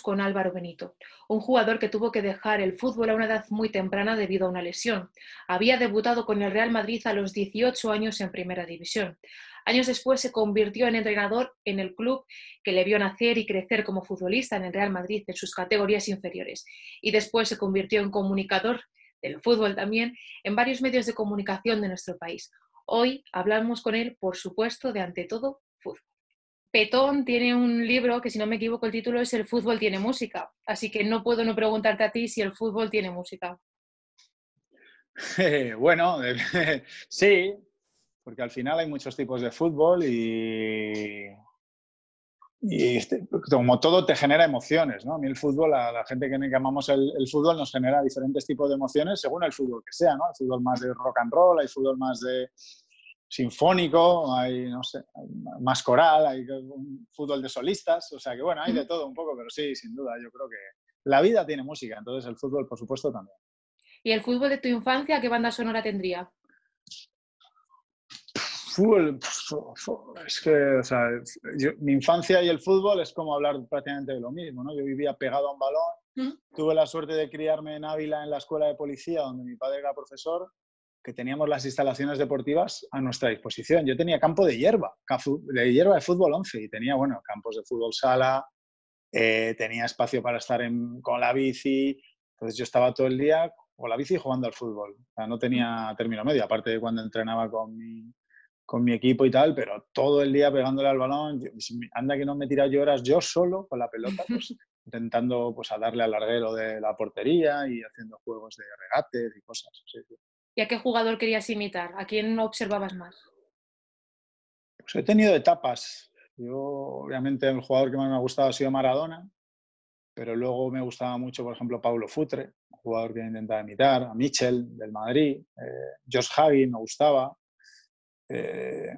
con Álvaro Benito, un jugador que tuvo que dejar el fútbol a una edad muy temprana debido a una lesión. Había debutado con el Real Madrid a los 18 años en Primera División. Años después se convirtió en entrenador en el club que le vio nacer y crecer como futbolista en el Real Madrid en sus categorías inferiores. Y después se convirtió en comunicador del fútbol también en varios medios de comunicación de nuestro país. Hoy hablamos con él, por supuesto, de ante todo fútbol. Petón tiene un libro que, si no me equivoco, el título es El fútbol tiene música. Así que no puedo no preguntarte a ti si el fútbol tiene música. bueno, sí, porque al final hay muchos tipos de fútbol y, y este, como todo te genera emociones, ¿no? A mí el fútbol, a la gente que amamos el, el, fútbol nos genera diferentes tipos de emociones según el fútbol que sea, ¿no? Hay fútbol más de rock and roll, hay fútbol más de sinfónico, hay, no sé, más coral, hay un fútbol de solistas, o sea que bueno, hay de todo un poco, pero sí, sin duda, yo creo que la vida tiene música, entonces el fútbol, por supuesto, también. ¿Y el fútbol de tu infancia, qué banda sonora tendría? Fútbol, es que, o sea, mi infancia y el fútbol es como hablar prácticamente de lo mismo, ¿no? Yo vivía pegado a un balón, tuve la suerte de criarme en Ávila en la escuela de policía, donde mi padre era profesor, que teníamos las instalaciones deportivas a nuestra disposición. Yo tenía campo de hierba, de hierba de fútbol 11 y tenía, bueno, campos de fútbol sala, eh, tenía espacio para estar con la bici, entonces yo estaba todo el día con la bici jugando al fútbol. O sea, no tenía término medio, aparte de cuando entrenaba con mi, con mi equipo y tal, pero todo el día pegándole al balón, anda que no me tira yo horas yo solo con la pelota, pues intentando pues, a darle al larguero de la portería y haciendo juegos de regates y cosas. Sí, sí. ¿Y a qué jugador querías imitar? ¿A quién observabas más? Pues he tenido etapas. Yo, obviamente, el jugador que más me ha gustado ha sido Maradona, pero luego me gustaba mucho, por ejemplo, Paulo Futre, un jugador que intentaba imitar, a Michel del Madrid, eh, Josh Hagi me gustaba. Eh,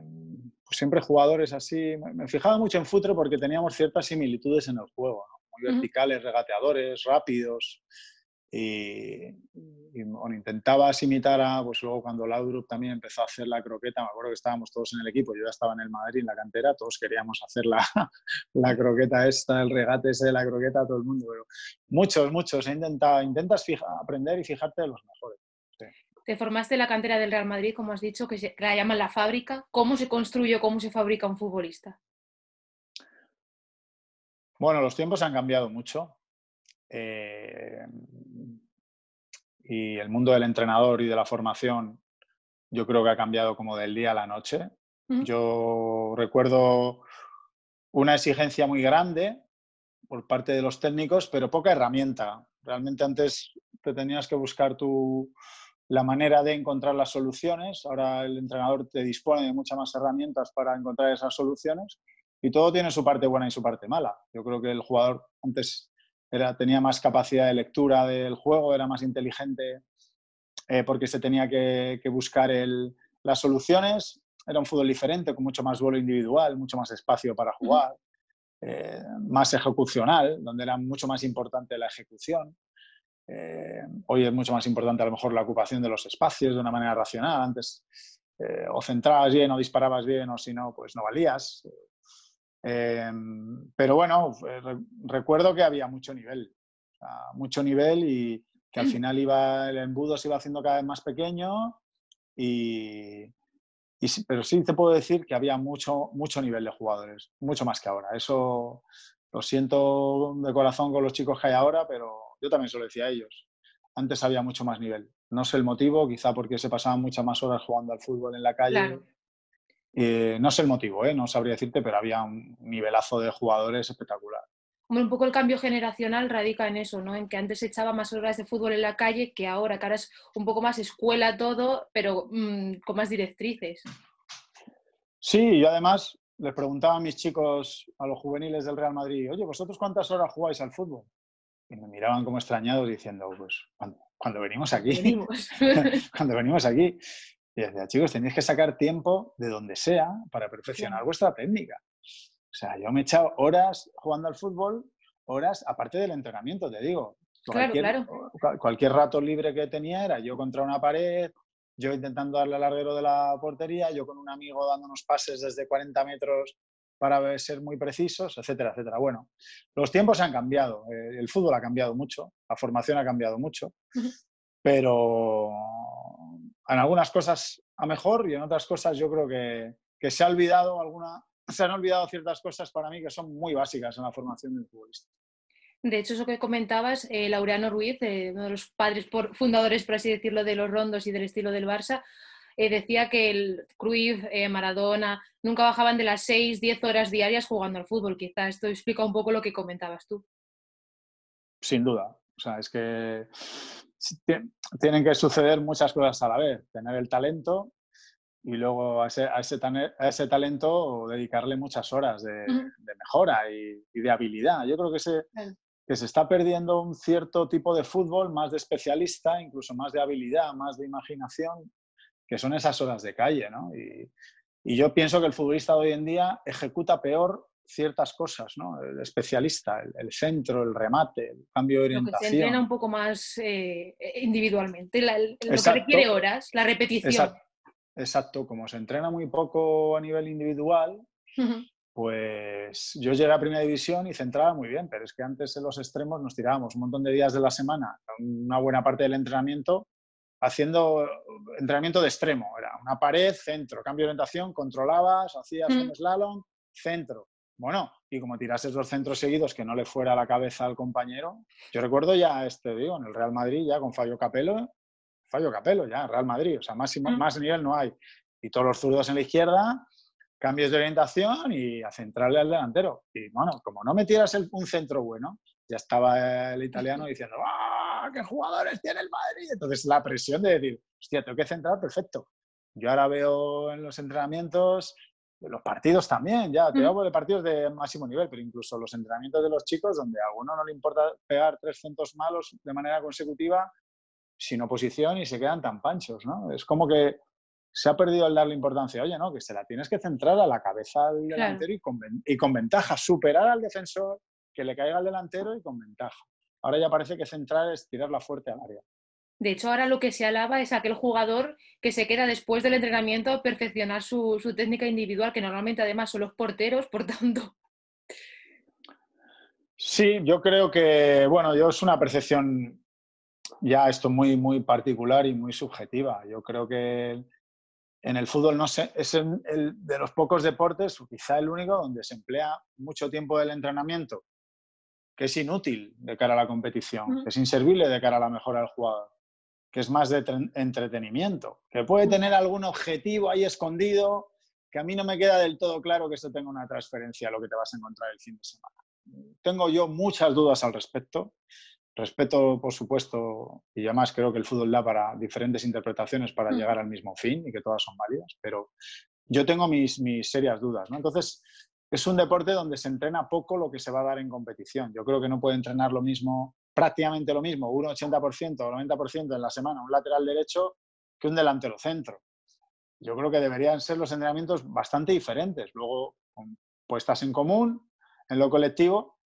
pues siempre jugadores así. Me fijaba mucho en Futre porque teníamos ciertas similitudes en el juego, muy verticales, regateadores, rápidos. Y, bueno, intentaba imitar a, pues luego cuando Laudrup también empezó a hacer la croqueta, me acuerdo que estábamos todos en el equipo, yo ya estaba en el Madrid, en la cantera, todos queríamos hacer la, la croqueta esta, el regate ese de la croqueta, todo el mundo, pero muchos, muchos, he intentado, intentas aprender y fijarte de los mejores. Te formaste en la cantera del Real Madrid, como has dicho, que, se, que la llaman la fábrica. ¿Cómo se construye, cómo se fabrica un futbolista? Bueno, los tiempos han cambiado mucho. Eh, y el mundo del entrenador y de la formación yo creo que ha cambiado como del día a la noche. Yo recuerdo una exigencia muy grande por parte de los técnicos, pero poca herramienta. Realmente antes te tenías que buscar tu, la manera de encontrar las soluciones. Ahora el entrenador te dispone de muchas más herramientas para encontrar esas soluciones y todo tiene su parte buena y su parte mala. Yo creo que el jugador antes tenía más capacidad de lectura del juego, era más inteligente eh, porque se tenía que, buscar las soluciones. Era un fútbol diferente, con mucho más vuelo individual, mucho más espacio para jugar, eh, más ejecucional, donde era mucho más importante la ejecución. Eh, hoy es mucho más importante a lo mejor la ocupación de los espacios de una manera racional. Antes o centrabas bien o disparabas bien o si no, pues no valías. Em, pero bueno, recuerdo que había mucho nivel, mucho nivel y que al mm. final iba, el embudo se iba haciendo cada vez más pequeño y, pero sí te puedo decir que había mucho, mucho nivel de jugadores, mucho más que ahora. Eso lo siento de corazón con los chicos que hay ahora, pero yo también se lo decía a ellos. Antes había mucho más nivel. No sé el motivo, quizá porque se pasaban muchas más horas jugando al fútbol en la calle. Eh, no sé el motivo, ¿eh? no sabría decirte, pero había un nivelazo de jugadores espectacular. un poco el cambio generacional radica en eso, ¿no? En que antes se echaba más horas de fútbol en la calle que ahora, que ahora es un poco más escuela todo, pero mm, con más directrices. Sí, y además les preguntaba a mis chicos, a los juveniles del Real Madrid, oye, ¿vosotros cuántas horas jugáis al fútbol? Y me miraban como extrañados diciendo, pues cuando, venimos aquí, cuando venimos aquí. Y decía, chicos, tenéis que sacar tiempo de donde sea para perfeccionar vuestra técnica. O sea, yo me he echado horas jugando al fútbol, horas, aparte del entrenamiento, te digo. Cualquier, cualquier rato libre que tenía era yo contra una pared, yo intentando darle al larguero de la portería, yo con un amigo dándonos pases desde 40 metros para ser muy precisos, etcétera, etcétera. Bueno, los tiempos han cambiado, eh, el fútbol ha cambiado mucho, la formación ha cambiado mucho, pero en algunas cosas a mejor y en otras cosas yo creo que, que se ha olvidado alguna, se han olvidado ciertas cosas para mí que son muy básicas en la formación del futbolista. De hecho, eso que comentabas, eh, Laureano Ruiz, eh, uno de los padres fundadores, por así decirlo, de los rondos y del estilo del Barça, eh, decía que el Cruyff, Maradona, nunca bajaban de las 6, 10 horas diarias jugando al fútbol. Quizá esto explica un poco lo que comentabas tú. Sin duda. O sea, es que tienen que suceder muchas cosas a la vez. Tener el talento y luego a ese, a ese, talento dedicarle muchas horas de, mejora y, de habilidad. Yo creo que se, que se está perdiendo un cierto tipo de fútbol más de especialista, incluso más de habilidad, más de imaginación, que son esas horas de calle. ¿no? Y, y yo pienso que el futbolista de hoy en día ejecuta peor ciertas cosas, ¿no? El especialista, el, centro, el remate, el cambio de orientación. Lo que se entrena un poco más eh, individualmente, lo que requiere horas, la repetición. Exacto. como se entrena muy poco a nivel individual, pues yo llegué a Primera División y centraba muy bien, pero es que antes en los extremos nos tirábamos un montón de días de la semana, una buena parte del entrenamiento, haciendo entrenamiento de extremo. Era una pared, centro, cambio de orientación, controlabas, hacías un slalom, centro. Bueno, y como tirases dos centros seguidos que no le fuera a la cabeza al compañero, yo recuerdo ya, este, digo, en el Real Madrid, ya con Fabio Capello, Fabio Capello, ya, Real Madrid, o sea, más, mm. más nivel no hay. Y todos los zurdos en la izquierda, cambios de orientación y a centrarle al delantero. Y bueno, como no metieras un centro bueno, ya estaba el italiano diciendo, ¡ah, qué jugadores tiene el Madrid! Entonces la presión de decir, hostia, tengo que centrar, perfecto. Yo ahora veo en los entrenamientos los partidos también, ya, te hablo de partidos de máximo nivel, pero incluso los entrenamientos de los chicos, donde a alguno no le importa pegar tres centos malos de manera consecutiva, sin oposición y se quedan tan panchos, ¿no? Es como que se ha perdido el darle importancia, oye, ¿no? Que se la tienes que centrar a la cabeza del delantero y, con, y con ventaja, superar al defensor, que le caiga al delantero y con ventaja. Ahora ya parece que centrar es tirarla fuerte al área. De hecho, ahora lo que se alaba es aquel jugador que se queda después del entrenamiento a perfeccionar su, técnica individual, que normalmente además son los porteros, por tanto. Sí, yo creo que, bueno, yo es una percepción ya esto muy, muy particular y muy subjetiva. Yo creo que en el fútbol no sé, es el, de los pocos deportes, quizá el único, donde se emplea mucho tiempo del entrenamiento, que es inútil de cara a la competición, que es inservible de cara a la mejora del jugador que es más de entretenimiento, que puede tener algún objetivo ahí escondido, que a mí no me queda del todo claro que esto tenga una transferencia a lo que te vas a encontrar el fin de semana. Tengo yo muchas dudas al respecto. Respeto, por supuesto, y además creo que el fútbol da para diferentes interpretaciones para mm. llegar al mismo fin y que todas son válidas, pero yo tengo mis, mis serias dudas. ¿no? Entonces, es un deporte donde se entrena poco lo que se va a dar en competición. Yo creo que no puede entrenar lo mismo prácticamente lo mismo, un 80% o 90% en la semana, un lateral derecho que un delantero centro. Yo creo que deberían ser los entrenamientos bastante diferentes, luego puestas en común, en lo colectivo,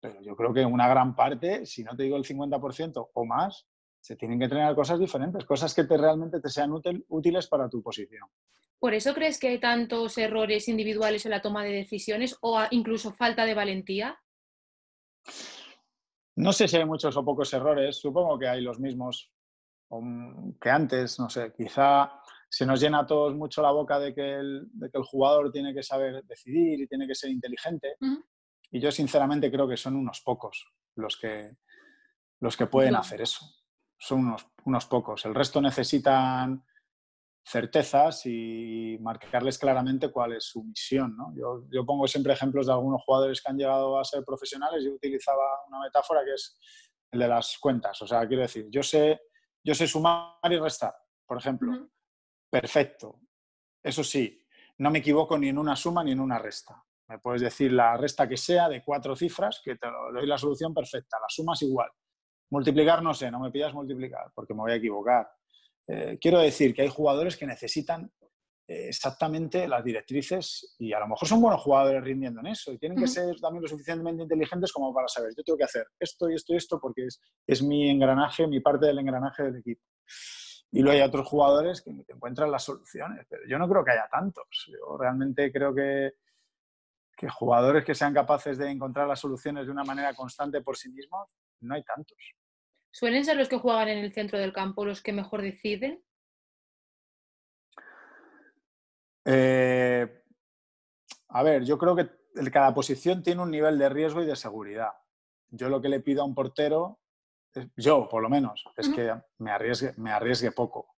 pero yo creo que una gran parte, si no te digo el 50% o más, se tienen que entrenar cosas diferentes, cosas que te, realmente te sean útiles para tu posición. ¿Por eso crees que hay tantos errores individuales en la toma de decisiones o incluso falta de valentía? No sé si hay muchos o pocos errores, supongo que hay los mismos que antes, no sé, quizá se nos llena a todos mucho la boca de que el, jugador tiene que saber decidir y tiene que ser inteligente. Y yo sinceramente creo que son unos pocos los que, los que pueden hacer eso. Son unos, unos pocos. El resto necesitan certezas y marcarles claramente cuál es su misión. ¿no? Yo, yo, pongo siempre ejemplos de algunos jugadores que han llegado a ser profesionales. Yo utilizaba una metáfora que es el de las cuentas. O sea, quiero decir, yo sé, yo sé sumar y restar, por ejemplo. Perfecto. Eso sí, no me equivoco ni en una suma ni en una resta. Me puedes decir la resta que sea de cuatro cifras, que te doy la solución perfecta. La suma es igual. Multiplicar no sé, no me pidas multiplicar porque me voy a equivocar. Eh, quiero decir que hay jugadores que necesitan eh, exactamente las directrices y a lo mejor son buenos jugadores rindiendo en eso y tienen que ser también lo suficientemente inteligentes como para saber, yo tengo que hacer esto y esto y esto porque es, es mi engranaje, mi parte del engranaje del equipo. Y luego hay otros jugadores que encuentran las soluciones, pero yo no creo que haya tantos. Yo realmente creo que, que jugadores que sean capaces de encontrar las soluciones de una manera constante por sí mismos, no hay tantos. ¿Suelen ser los que juegan en el centro del campo los que mejor deciden? Eh, a ver, yo creo que cada posición tiene un nivel de riesgo y de seguridad. Yo lo que le pido a un portero, yo por lo menos, es que me arriesgue, me arriesgue poco.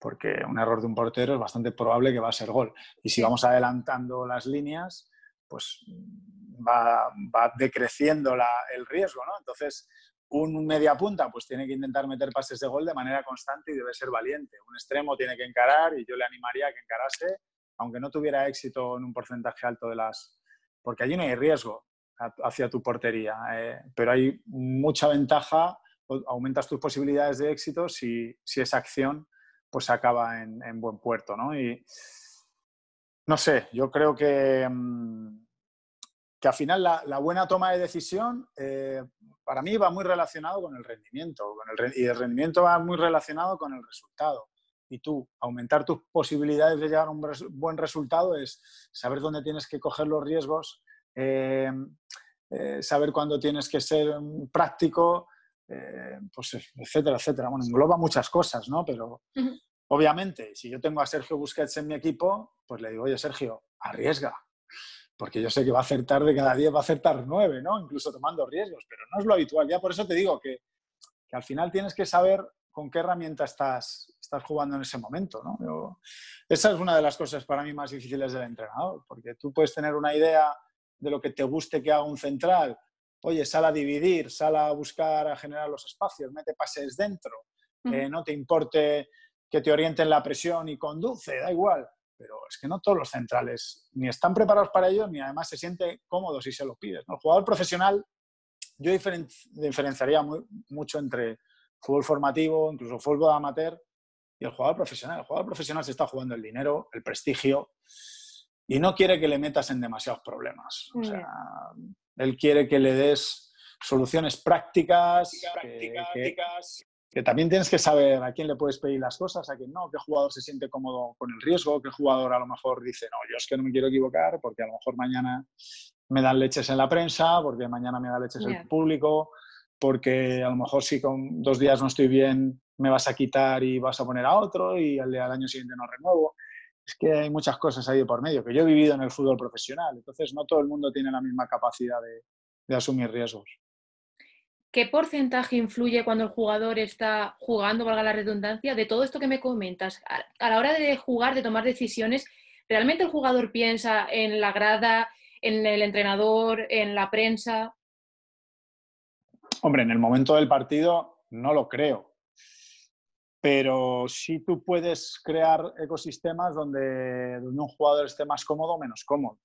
Porque un error de un portero es bastante probable que va a ser gol. Y si vamos adelantando las líneas, pues va, decreciendo el riesgo, ¿no? Entonces, un media punta pues tiene que intentar meter pases de gol de manera constante y debe ser valiente. Un extremo tiene que encarar y yo le animaría a que encarase, aunque no tuviera éxito en un porcentaje alto de las... Porque allí no hay riesgo hacia tu portería, eh, pero hay mucha ventaja, aumentas tus posibilidades de éxito si, si esa acción pues acaba en, en buen puerto, ¿no? Y no sé, yo creo que... Mm, que al final la, buena toma de decisión eh, para mí va muy relacionado con el rendimiento y el rendimiento va muy relacionado con el resultado. Y tú, aumentar tus posibilidades de llegar a un buen resultado es saber dónde tienes que coger los riesgos, eh, eh, saber cuándo tienes que ser práctico, pues etcétera, etcétera. Bueno, engloba muchas cosas, ¿no? Pero obviamente, si yo tengo a Sergio Busquets en mi equipo, pues le digo, oye, Sergio, arriesga, porque yo sé que va a acertar de cada día, va a acertar nueve, ¿no? Incluso tomando riesgos, pero no es lo habitual. Ya por eso te digo que, que al final tienes que saber con qué herramienta estás, estás jugando en ese momento, ¿no? esa es una de las cosas para mí más difíciles del entrenador, porque tú puedes tener una idea de lo que te guste que haga un central. Oye, sal a dividir, sal a buscar, a generar los espacios, mete pases dentro, eh, no te importe que te orienten la presión y conduce, da igual pero es que no todos los centrales ni están preparados para ello, ni además se siente cómodo si se lo pides. El jugador profesional, yo diferenciaría mucho entre fútbol formativo, incluso fútbol amateur, y el jugador profesional. El jugador profesional se está jugando el dinero, el prestigio, y no quiere que le metas en demasiados problemas. O sea, él quiere que le des soluciones prácticas, prácticas que también tienes que saber a quién le puedes pedir las cosas, a quién no, qué jugador se siente cómodo con el riesgo, qué jugador a lo mejor dice, no, yo es que no me quiero equivocar porque a lo mejor mañana me dan leches en la prensa, porque mañana me da leches el público, porque a lo mejor si con dos días no estoy bien me vas a quitar y vas a poner a otro y al, al año siguiente no renuevo. Es que hay muchas cosas ahí por medio, que yo he vivido en el fútbol profesional, entonces no todo el mundo tiene la misma capacidad de asumir riesgos. ¿Qué porcentaje influye cuando el jugador está jugando, valga la redundancia, de todo esto que me comentas? A la hora de jugar, de tomar decisiones, ¿realmente el jugador piensa en la grada, en el entrenador, en la prensa? Hombre, en el momento del partido no lo creo. Pero sí tú puedes crear ecosistemas donde, un jugador esté más cómodo o menos cómodo.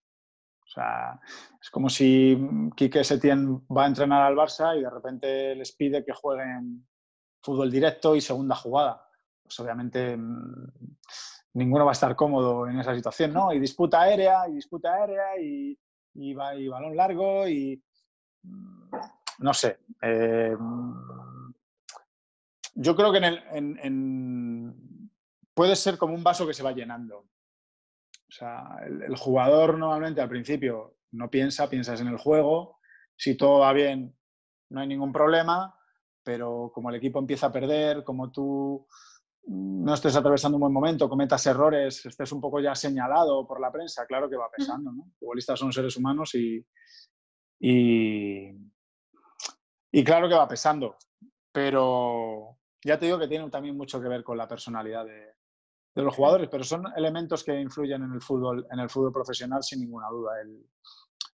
O sea, es como si Quique Setién va a entrenar al Barça y de repente les pide que jueguen fútbol directo y segunda jugada. Pues obviamente mm, ninguno va a estar cómodo en esa situación, ¿no? Y disputa aérea, y disputa aérea, y, y, balón largo, y mm, no sé. Eh, yo creo que en puede ser como un vaso que se va llenando. O sea, el, jugador normalmente al principio no piensa, piensas en el juego. Si todo va bien, no hay ningún problema, pero como el equipo empieza a perder, como tú no estés atravesando un buen momento, cometas errores, estés un poco ya señalado por la prensa, claro que va pesando. ¿no? Los futbolistas son seres humanos y, y, y, claro que va pesando. Pero ya te digo que tiene también mucho que ver con la personalidad de, de los jugadores, pero son elementos que influyen en el fútbol, en el fútbol profesional sin ninguna duda.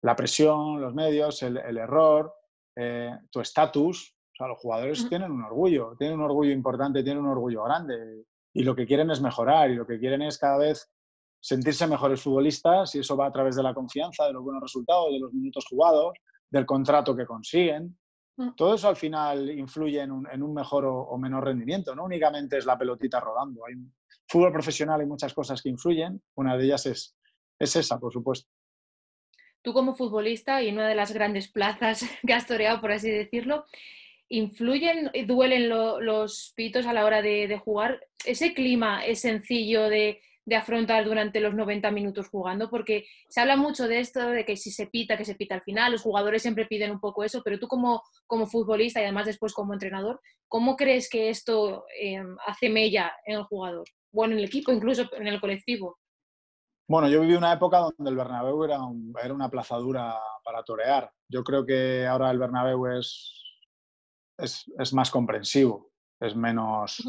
la presión, los medios, el, error, eh, tu estatus. O sea, los jugadores tienen un orgullo, tienen un orgullo importante, tienen un orgullo grande y lo que quieren es mejorar y lo que quieren es cada vez sentirse mejores futbolistas y eso va a través de la confianza, de los buenos resultados, de los minutos jugados, del contrato que consiguen. Mm. Todo eso al final influye en un, mejor o, menor rendimiento, no únicamente es la pelotita rodando. Hay fútbol profesional hay muchas cosas que influyen, una de ellas es, es esa, por supuesto. Tú como futbolista y en una de las grandes plazas que has toreado, por así decirlo, ¿influyen y duelen los pitos a la hora de, jugar? ¿Ese clima es sencillo de, de afrontar durante los 90 minutos jugando? Porque se habla mucho de esto, de que si se pita, que se pita al final, los jugadores siempre piden un poco eso, pero tú como, como futbolista y además después como entrenador, ¿cómo crees que esto eh, hace mella en el jugador? Bueno, en el equipo, incluso en el colectivo. Bueno, yo viví una época donde el Bernabéu era, era una plazadura para torear. Yo creo que ahora el Bernabéu es, es, más comprensivo, es menos,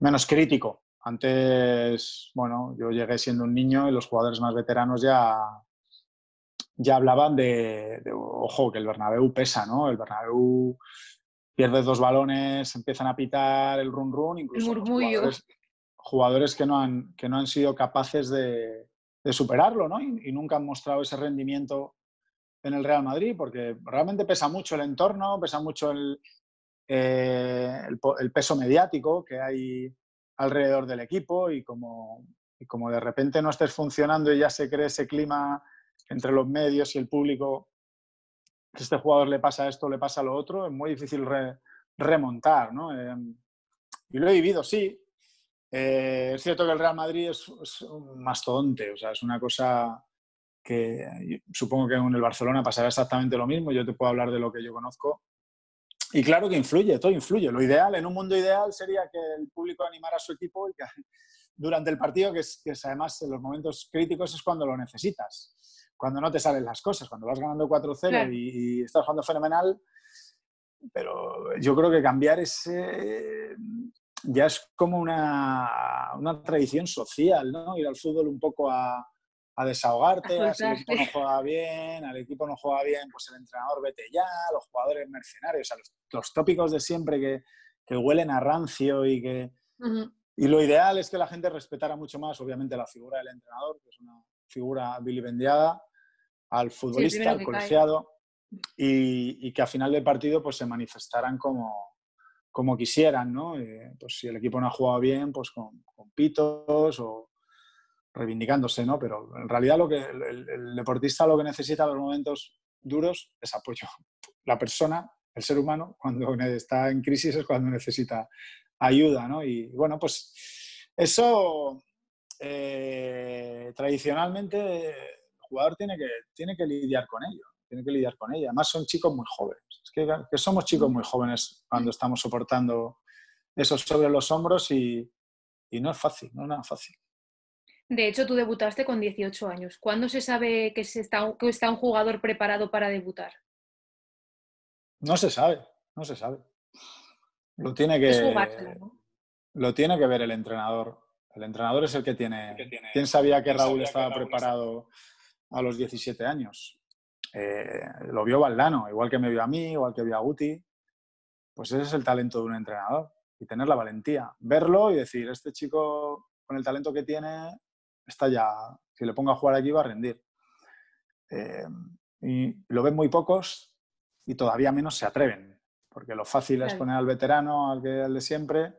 menos crítico. Antes, bueno, yo llegué siendo un niño y los jugadores más veteranos ya, ya hablaban de, ojo, que el Bernabéu pesa, ¿no? El Bernabéu pierde dos balones, empiezan a pitar el run run, incluso jugadores que no han, que no han sido capaces de, superarlo, ¿no? Y, nunca han mostrado ese rendimiento en el Real Madrid, porque realmente pesa mucho el entorno, pesa mucho el, eh, el, peso mediático que hay alrededor del equipo y como, y como de repente no estés funcionando y ya se cree ese clima entre los medios y el público, que este jugador le pasa esto, le pasa lo otro, es muy difícil remontar, ¿no? Eh, y lo he vivido, sí, eh, es cierto que el Real Madrid es, un mastodonte, o sea, es una cosa que supongo que en el Barcelona pasará exactamente lo mismo. Yo te puedo hablar de lo que yo conozco. Y claro que influye, todo influye. Lo ideal, en un mundo ideal, sería que el público animara a su equipo y que, durante el partido, que, es, que además en los momentos críticos es cuando lo necesitas, cuando no te salen las cosas, cuando vas ganando 4-0 y, y, estás jugando fenomenal. Pero yo creo que cambiar ese, ya es como una, una, tradición social, ¿no? Ir al fútbol un poco a, a desahogarte, a si el equipo no juega bien, al equipo no juega bien, pues el entrenador vete ya, los jugadores mercenarios, o los, los, tópicos de siempre que, que, huelen a rancio y que... Y lo ideal es que la gente respetara mucho más, obviamente, la figura del entrenador, que es una figura vilipendiada, al futbolista, al colegiado, y, y, que a final del partido pues se manifestaran como, como quisieran, ¿no? Eh, pues si el equipo no ha jugado bien, pues con, pitos o reivindicándose, ¿no? Pero en realidad lo que el, deportista lo que necesita en los momentos duros es apoyo. La persona, el ser humano, cuando está en crisis es cuando necesita ayuda, ¿no? Y bueno, pues eso eh, tradicionalmente el jugador tiene que, tiene que lidiar con ello tiene que lidiar con ella. Además son chicos muy jóvenes. Es que, somos chicos muy jóvenes cuando estamos soportando eso sobre los hombros y, no es fácil, no es nada fácil. De hecho, tú debutaste con 18 años. ¿Cuándo se sabe que, se está, que está un jugador preparado para debutar? No se sabe, no se sabe. Lo tiene que, lo tiene que ver el entrenador. El entrenador es el que tiene. ¿Quién sabía que Raúl estaba preparado a los 17 años? Eh, lo vio Valdano, igual que me vio a mí, igual que vio a Guti. Pues ese es el talento de un entrenador y tener la valentía, verlo y decir, este chico con el talento que tiene está ya, si le pongo a jugar aquí va a rendir. Eh, y lo ven muy pocos y todavía menos se atreven, porque lo fácil es poner al veterano, al, que, al de siempre,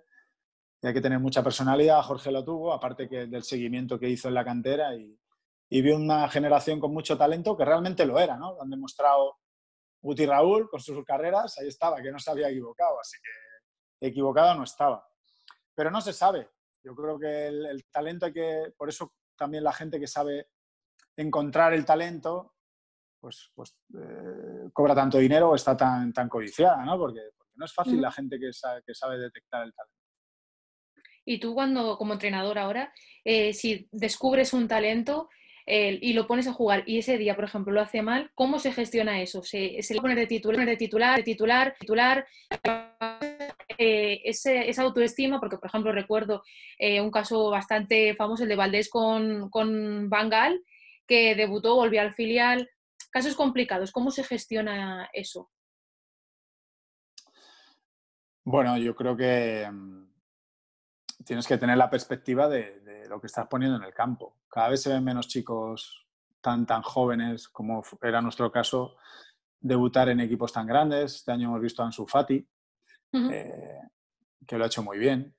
y hay que tener mucha personalidad, Jorge lo tuvo, aparte que del seguimiento que hizo en la cantera y, y vi una generación con mucho talento que realmente lo era, ¿no? Han demostrado Guti Raúl con sus carreras, ahí estaba, que no se había equivocado, así que equivocado no estaba. Pero no se sabe. Yo creo que el, talento hay que, por eso también la gente que sabe encontrar el talento, pues, pues eh, cobra tanto dinero o está tan, tan codiciada, ¿no? Porque, no es fácil la gente que sabe, que sabe detectar el talento. Y tú cuando, como entrenador ahora, eh, si descubres un talento, y lo pones a jugar y ese día, por ejemplo, lo hace mal, ¿cómo se gestiona eso? ¿Se, se le pone de titular, de titular, de titular, titular? Eh, ese, esa autoestima, porque por ejemplo recuerdo eh, un caso bastante famoso, el de Valdés con, con Bangal, que debutó, volvió al filial. Casos complicados, ¿cómo se gestiona eso? Bueno, yo creo que mm, tienes que tener la perspectiva de, lo que estás poniendo en el campo. Cada vez se ven menos chicos tan, tan jóvenes como era nuestro caso debutar en equipos tan grandes. Este año hemos visto a Ansu Fati, eh, que lo ha hecho muy bien.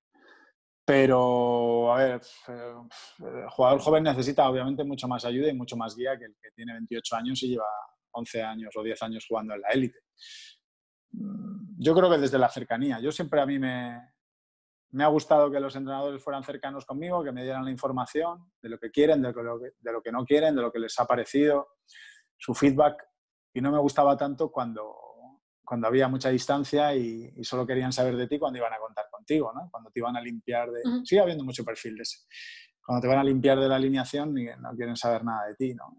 Pero, a ver, eh, el jugador joven necesita obviamente mucho más ayuda y mucho más guía que el que tiene 28 años y lleva 11 años o 10 años jugando en la élite. Mm, yo creo que desde la cercanía. Yo siempre a mí me, me ha gustado que los entrenadores fueran cercanos conmigo, que me dieran la información de lo que quieren, de lo que, de lo que no quieren, de lo que les ha parecido, su feedback. Y no me gustaba tanto cuando, cuando había mucha distancia y, solo querían saber de ti cuando iban a contar contigo, ¿no? Cuando te iban a limpiar de... Sigue habiendo mucho perfil de ese. Cuando te van a limpiar de la alineación y no quieren saber nada de ti, ¿no?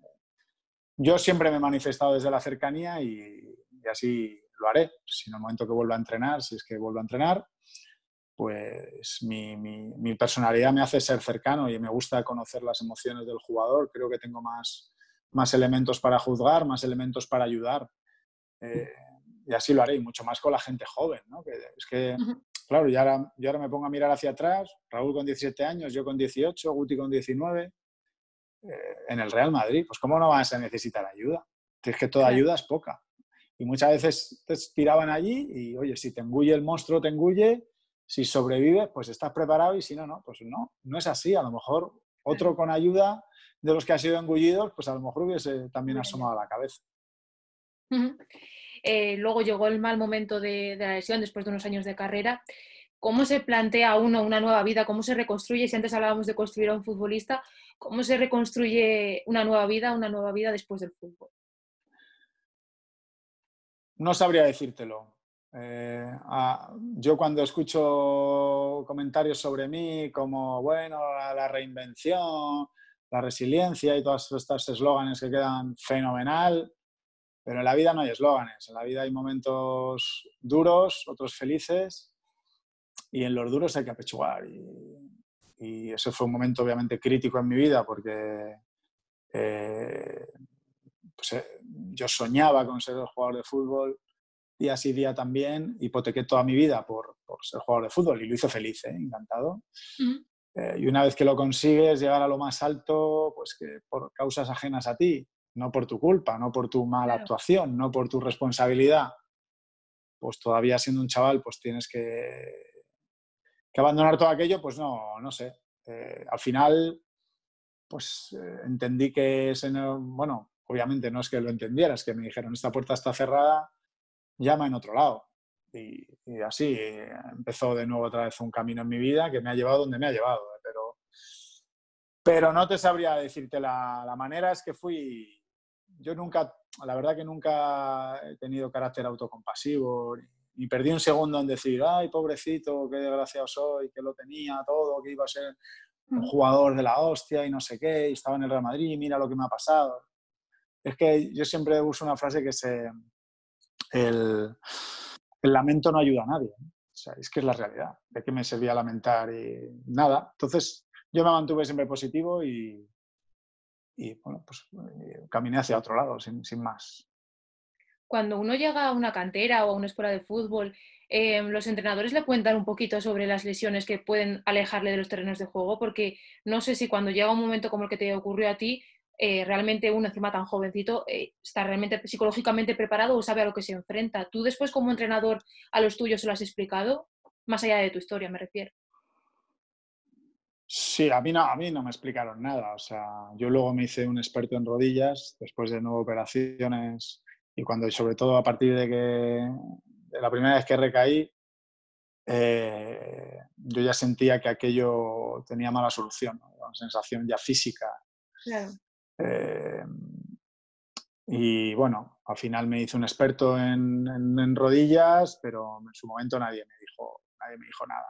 Yo siempre me he manifestado desde la cercanía y, así lo haré. Si en el momento que vuelva a entrenar, si es que vuelvo a entrenar, pues mi, mi, personalidad me hace ser cercano y me gusta conocer las emociones del jugador. Creo que tengo más, más elementos para juzgar, más elementos para ayudar. Eh, y así lo haré, y mucho más con la gente joven, ¿no? Que es que, claro, yo ahora, yo ahora me pongo a mirar hacia atrás, Raúl con 17 años, yo con 18, Guti con 19, eh, en el Real Madrid, pues ¿cómo no vas a necesitar ayuda? Es que toda ayuda es poca. Y muchas veces te tiraban allí y, oye, si te engulle el monstruo, te engulle, si sobrevives, pues estás preparado y si no, no, pues no, no es así. A lo mejor otro con ayuda de los que han sido engullidos, pues a lo mejor hubiese también asomado a la cabeza. Eh, luego llegó el mal momento de, la lesión después de unos años de carrera. ¿Cómo se plantea uno una nueva vida? ¿Cómo se reconstruye? Si antes hablábamos de construir a un futbolista, ¿cómo se reconstruye una nueva vida, una nueva vida después del fútbol? No sabría decírtelo. Eh, yo cuando escucho comentarios sobre mí como, bueno, la reinvención, la resiliencia y todos estos eslóganes que quedan fenomenal, pero en la vida no hay eslóganes, en la vida hay momentos duros, otros felices, y en los duros hay que apechugar. Y, y ese fue un momento obviamente crítico en mi vida porque eh, pues, eh, yo soñaba con ser el jugador de fútbol día sí día también, hipotequé toda mi vida por, por ser jugador de fútbol y lo hice feliz, ¿eh? encantado. y una vez que lo consigues, llegar a lo más alto, pues que por causas ajenas a ti, no por tu culpa, no por tu mala actuación, no por tu responsabilidad, pues todavía siendo un chaval, pues tienes que, que abandonar todo aquello, pues no, no sé. Eh, al final, pues eh, entendí que ese, bueno, obviamente no es que lo entendiera, es que me dijeron, esta puerta está cerrada, llama en otro lado. Y, así eh, empezó de nuevo otra vez un camino en mi vida que me ha llevado donde me ha llevado. Pero, pero no te sabría decirte la, la manera, es que fui, yo nunca, la verdad que nunca he tenido carácter autocompasivo, ni perdí un segundo en decir, ay, pobrecito, qué desgraciado soy, que lo tenía todo, que iba a ser un jugador de la hostia y no sé qué, y estaba en el Real Madrid, mira lo que me ha pasado. Es que yo siempre uso una frase que es, el, lamento no ayuda a nadie. Es que es la realidad. ¿De qué me servía lamentar? Y nada. Entonces, yo me mantuve siempre positivo y, y bueno, pues eh, caminé hacia otro lado, sin, más. Cuando uno llega a una cantera o a una escuela de fútbol, eh, los entrenadores le cuentan un poquito sobre las lesiones que pueden alejarle de los terrenos de juego, porque no sé si cuando llega un momento como el que te ocurrió a ti, eh, realmente uno encima tan jovencito está realmente psicológicamente preparado o sabe a lo que se enfrenta. ¿Tú después como entrenador a los tuyos se lo has explicado? Más allá de tu historia, me refiero. Sí, a mí, no, a mí no me explicaron nada. O sea, yo luego me hice un experto en rodillas después de nueve operaciones y cuando, sobre todo a partir de que la primera vez que recaí, eh, yo ya sentía que aquello tenía mala solución, una sensación ya física. Claro. Eh, y bueno, al final me hice un experto en, rodillas, pero en su momento nadie me dijo, nadie me dijo nada.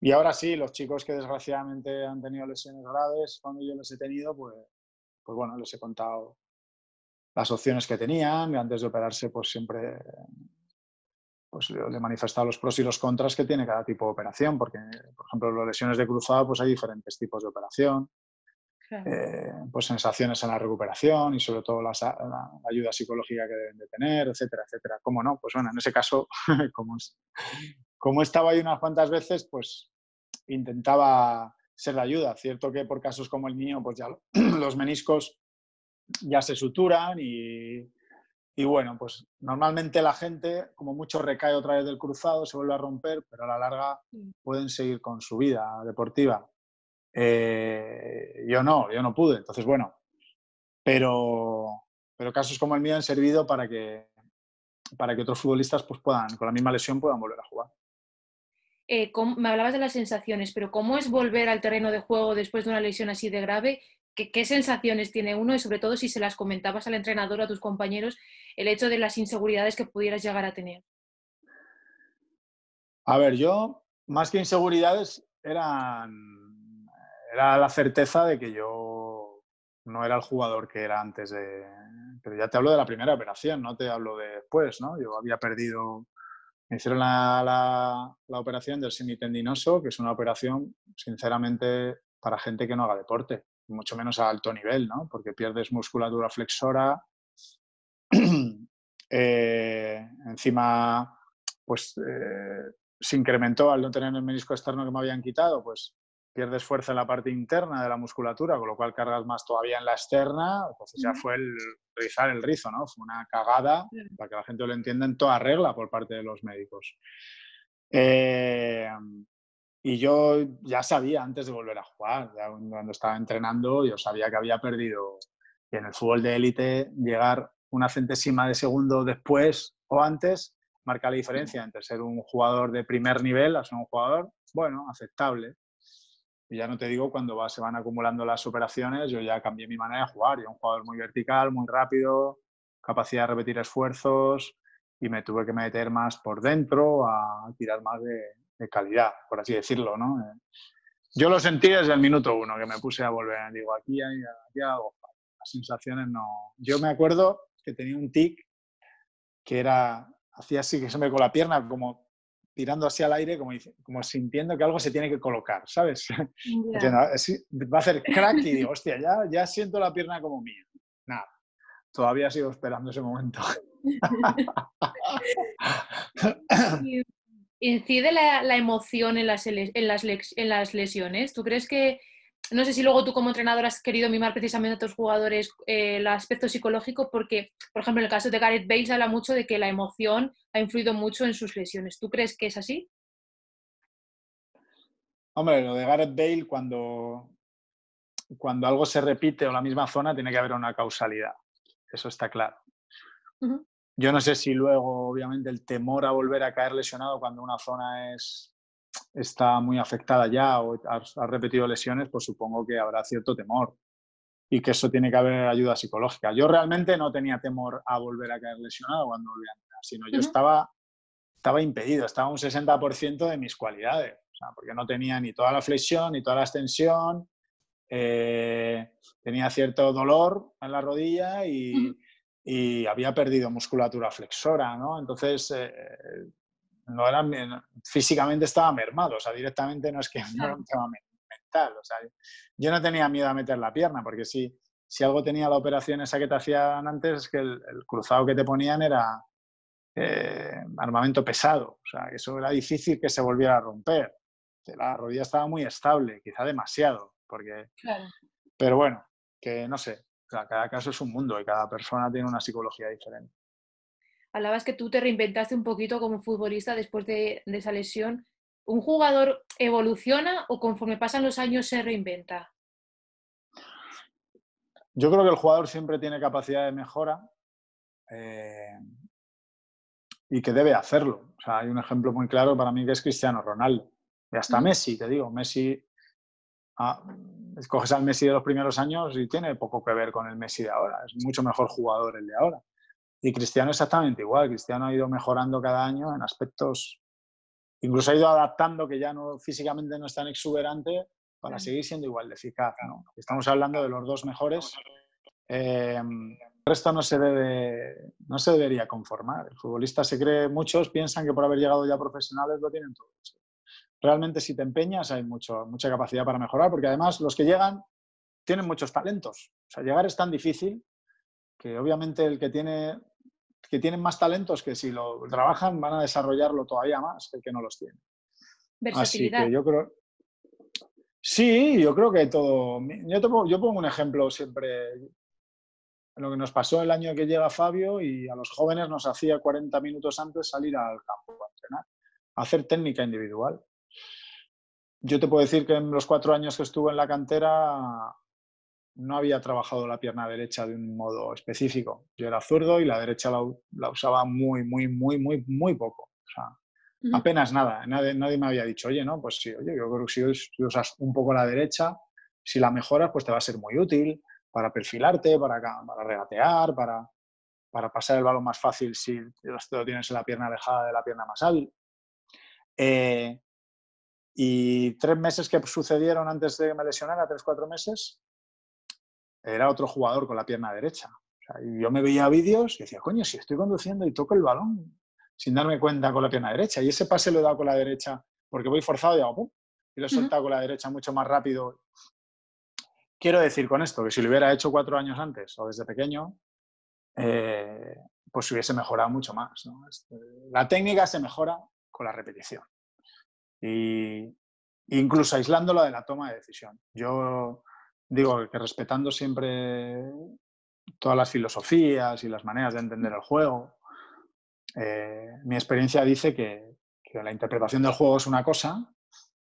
Y ahora sí, los chicos que desgraciadamente han tenido lesiones graves, cuando yo les he tenido, pues, pues bueno, les he contado las opciones que tenían antes de operarse, pues siempre pues le he manifestado los pros y los contras que tiene cada tipo de operación, porque, por ejemplo, las lesiones de cruzado, pues hay diferentes tipos de operación, eh, pues sensaciones en la recuperación y sobre todo la, ayuda psicológica que deben de tener, etcétera, etcétera. ¿Cómo no? Pues bueno, en ese caso, como, como estaba ahí unas cuantas veces, pues intentaba ser de ayuda. Cierto que por casos como el mío, pues ya los meniscos ya se suturan y, bueno, pues normalmente la gente, como mucho, recae otra vez del cruzado, se vuelve a romper, pero a la larga pueden seguir con su vida deportiva. Eh, yo no, yo no pude. Entonces, bueno, pero, pero casos como el mío han servido para que, para que otros futbolistas pues puedan, con la misma lesión puedan volver a jugar. eh, me hablabas de las sensaciones, pero ¿cómo es volver al terreno de juego después de una lesión así de grave? ¿Qué, sensaciones tiene uno? Y sobre todo si se las comentabas al entrenador o a tus compañeros, el hecho de las inseguridades que pudieras llegar a tener. A ver, yo, más que inseguridades, eran, era la certeza de que yo no era el jugador que era antes de... Pero ya te hablo de la primera operación, no te hablo de después, ¿no? Yo había perdido me hicieron la, operación del semitendinoso, que es una operación, sinceramente, para gente que no haga deporte, mucho menos a alto nivel, ¿no? Porque pierdes musculatura flexora, eh, encima, pues eh, se incrementó al no tener el menisco externo que me habían quitado, pues pierdes fuerza en la parte interna de la musculatura, con lo cual cargas más todavía en la externa, entonces ya fue el rizar el rizo, ¿no? Fue una cagada, para que la gente lo entienda, en toda regla por parte de los médicos. Eh, y yo ya sabía antes de volver a jugar, cuando estaba entrenando, yo sabía que había perdido. Y en el fútbol de élite, llegar una centésima de segundo después o antes marca la diferencia entre ser un jugador de primer nivel a ser un jugador, bueno, aceptable. Y ya no te digo cuando se van acumulando las operaciones, yo ya cambié mi manera de jugar. Yo un jugador muy vertical, muy rápido, capacidad de repetir esfuerzos y me tuve que meter más por dentro a tirar más de, calidad, por así decirlo, ¿no? Eh, yo lo sentí desde el minuto uno que me puse a volver. Digo, aquí hay, aquí algo. Las sensaciones no. Yo me acuerdo que tenía un tic que era, hacía así que se me con la pierna como tirando así al aire, como, como sintiendo que algo se tiene que colocar, ¿sabes? va a hacer crack y digo, hostia, ya, ya siento la pierna como mía. Nada, todavía sigo esperando ese momento. ¿Incide la, emoción en las, en, las, en las lesiones? ¿Tú crees que no sé si luego tú como entrenador has querido mimar precisamente a tus jugadores eh, el aspecto psicológico, porque, por ejemplo, en el caso de Gareth Bale se habla mucho de que la emoción ha influido mucho en sus lesiones. ¿Tú crees que es así? Hombre, lo de Gareth Bale, cuando, cuando algo se repite o la misma zona, tiene que haber una causalidad. Eso está claro. Yo no sé si luego, obviamente, el temor a volver a caer lesionado cuando una zona es está muy afectada ya o ha repetido lesiones, pues supongo que habrá cierto temor y que eso tiene que haber ayuda psicológica. Yo realmente no tenía temor a volver a caer lesionado cuando volví a entrar, sino yo estaba, estaba impedido, estaba un 60% de mis cualidades, porque no tenía ni toda la flexión ni toda la extensión, eh, tenía cierto dolor en la rodilla y, y había perdido musculatura flexora, ¿no? Entonces, eh, no era, físicamente estaba mermado, o sea, directamente no es que no era un tema mental, o sea, yo no tenía miedo a meter la pierna, porque si, si algo tenía la operación esa que te hacían antes, es que el, cruzado que te ponían era eh, armamento pesado, o sea, eso era difícil que se volviera a romper. La rodilla estaba muy estable, quizá demasiado, porque... Pero bueno, que no sé, cada caso es un mundo y cada persona tiene una psicología diferente hablabas que tú te reinventaste un poquito como futbolista después de, esa lesión. ¿Un jugador evoluciona o conforme pasan los años se reinventa? Yo creo que el jugador siempre tiene capacidad de mejora eh, y que debe hacerlo. O sea, hay un ejemplo muy claro para mí que es Cristiano Ronaldo. Y hasta Messi, te digo, Messi, ah, escoges al Messi de los primeros años y tiene poco que ver con el Messi de ahora. Es mucho mejor jugador el de ahora. Y Cristiano exactamente igual. Cristiano ha ido mejorando cada año en aspectos, incluso ha ido adaptando que ya no físicamente no es tan exuberante para seguir siendo igual de eficaz. Estamos hablando de los dos mejores. Em, el resto no se, debe, no se debería conformar. El futbolista se cree, muchos piensan que por haber llegado ya profesionales lo tienen todo. Realmente si te empeñas hay mucho, mucha capacidad para mejorar, porque además los que llegan tienen muchos talentos. O sea, llegar es tan difícil que obviamente el que tiene que tienen más talentos que si lo trabajan van a desarrollarlo todavía más que el que no los tiene. Versatilidad. Así que yo creo... Sí, yo creo que todo... Yo, pongo, yo pongo un ejemplo siempre lo que nos pasó el año que llega Fabio y a los jóvenes nos hacía 40 minutos antes salir al campo a entrenar, a hacer técnica individual. Yo te puedo decir que en los cuatro años que estuve en la cantera no había trabajado la pierna derecha de un modo específico. Yo era zurdo y la derecha la, usaba muy, muy, muy, muy, muy poco. Apenas nada, nadie, nadie, me había dicho, oye, no, pues sí, oye, yo creo que si, usas un poco la derecha, si la mejoras, pues te va a ser muy útil para perfilarte, para, para regatear, para, para pasar el balón más fácil si lo tienes en la pierna alejada de la pierna más hábil. Eh, y tres meses que sucedieron antes de que me lesionara, tres, cuatro meses, era otro jugador con la pierna derecha. y yo me veía vídeos y decía, coño, si estoy conduciendo y toco el balón sin darme cuenta con la pierna derecha. Y ese pase lo he dado con la derecha porque voy forzado y hago pum, y lo he soltado con la derecha mucho más rápido. Quiero decir con esto que si lo hubiera hecho cuatro años antes o desde pequeño, eh, pues hubiese mejorado mucho más. Este, la técnica se mejora con la repetición. Y incluso aislándolo de la toma de decisión. Yo digo que respetando siempre todas las filosofías y las maneras de entender el juego, eh, mi experiencia dice que, la interpretación del juego es una cosa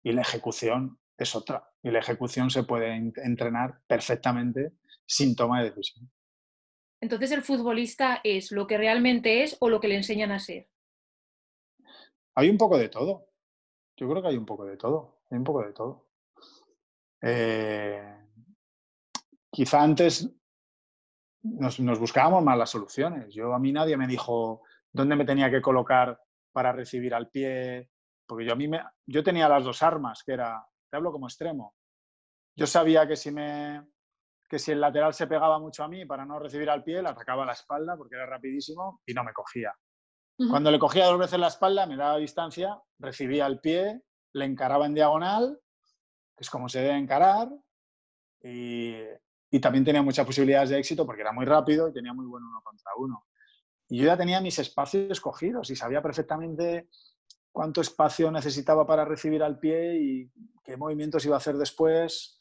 y la ejecución es otra. Y la ejecución se puede entrenar perfectamente sin toma de decisión. Entonces, ¿el futbolista es lo que realmente es o lo que le enseñan a ser? Hay un poco de todo. Yo creo que hay un poco de todo. Hay un poco de todo. Eh, quizá antes nos, nos, buscábamos más las soluciones. Yo a mí nadie me dijo, dónde me tenía que colocar para recibir al pie, porque yo a mí me, yo tenía las dos armas, que era, te hablo como extremo. Yo sabía que si me que si el lateral se pegaba mucho a mí para no recibir al pie, le atacaba la espalda porque era rapidísimo y no me cogía. Cuando le cogía dos veces la espalda, me daba distancia, recibía el pie, le encaraba en diagonal, que es como se debe encarar, y, y también tenía muchas posibilidades de éxito porque era muy rápido y tenía muy buen uno contra uno. Y yo ya tenía mis espacios escogidos y sabía perfectamente cuánto espacio necesitaba para recibir al pie y qué movimientos iba a hacer después.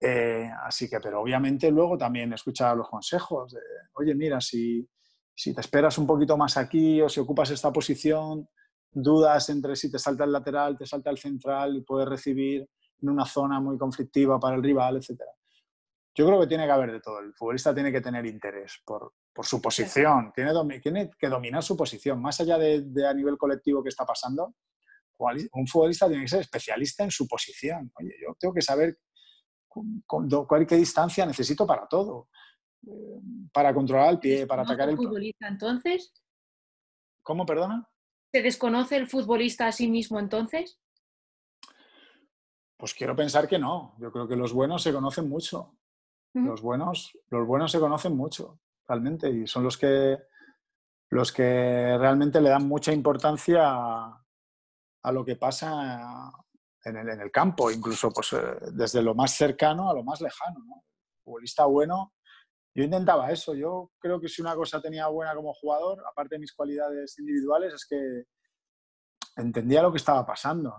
Eh, así que, pero obviamente luego también escuchaba los consejos oye, mira, si, si te esperas un poquito más aquí o si ocupas esta posición, dudas entre si te salta el lateral, te salta el central y puedes recibir en una zona muy conflictiva para el rival, etcétera. Yo creo que tiene que haber de todo. El futbolista tiene que tener interés por, su posición, tiene, tiene, que dominar su posición. Más allá de, a nivel colectivo que está pasando, un futbolista tiene que ser especialista en su posición. Oye, yo tengo que saber cuál, qué distancia necesito para todo. Eh, para controlar el pie, para atacar el... futbolista entonces? ¿Cómo, perdona? ¿Se desconoce el futbolista a sí mismo entonces? Pues quiero pensar que no. Yo creo que los buenos se conocen mucho. Los buenos, los buenos se conocen mucho, realmente, y son los que, los que realmente le dan mucha importancia a, lo que pasa en el, en el, campo, incluso pues, eh, desde lo más cercano a lo más lejano. ¿no? Futbolista bueno, yo intentaba eso. Yo creo que si una cosa tenía buena como jugador, aparte de mis cualidades individuales, es que entendía lo que estaba pasando,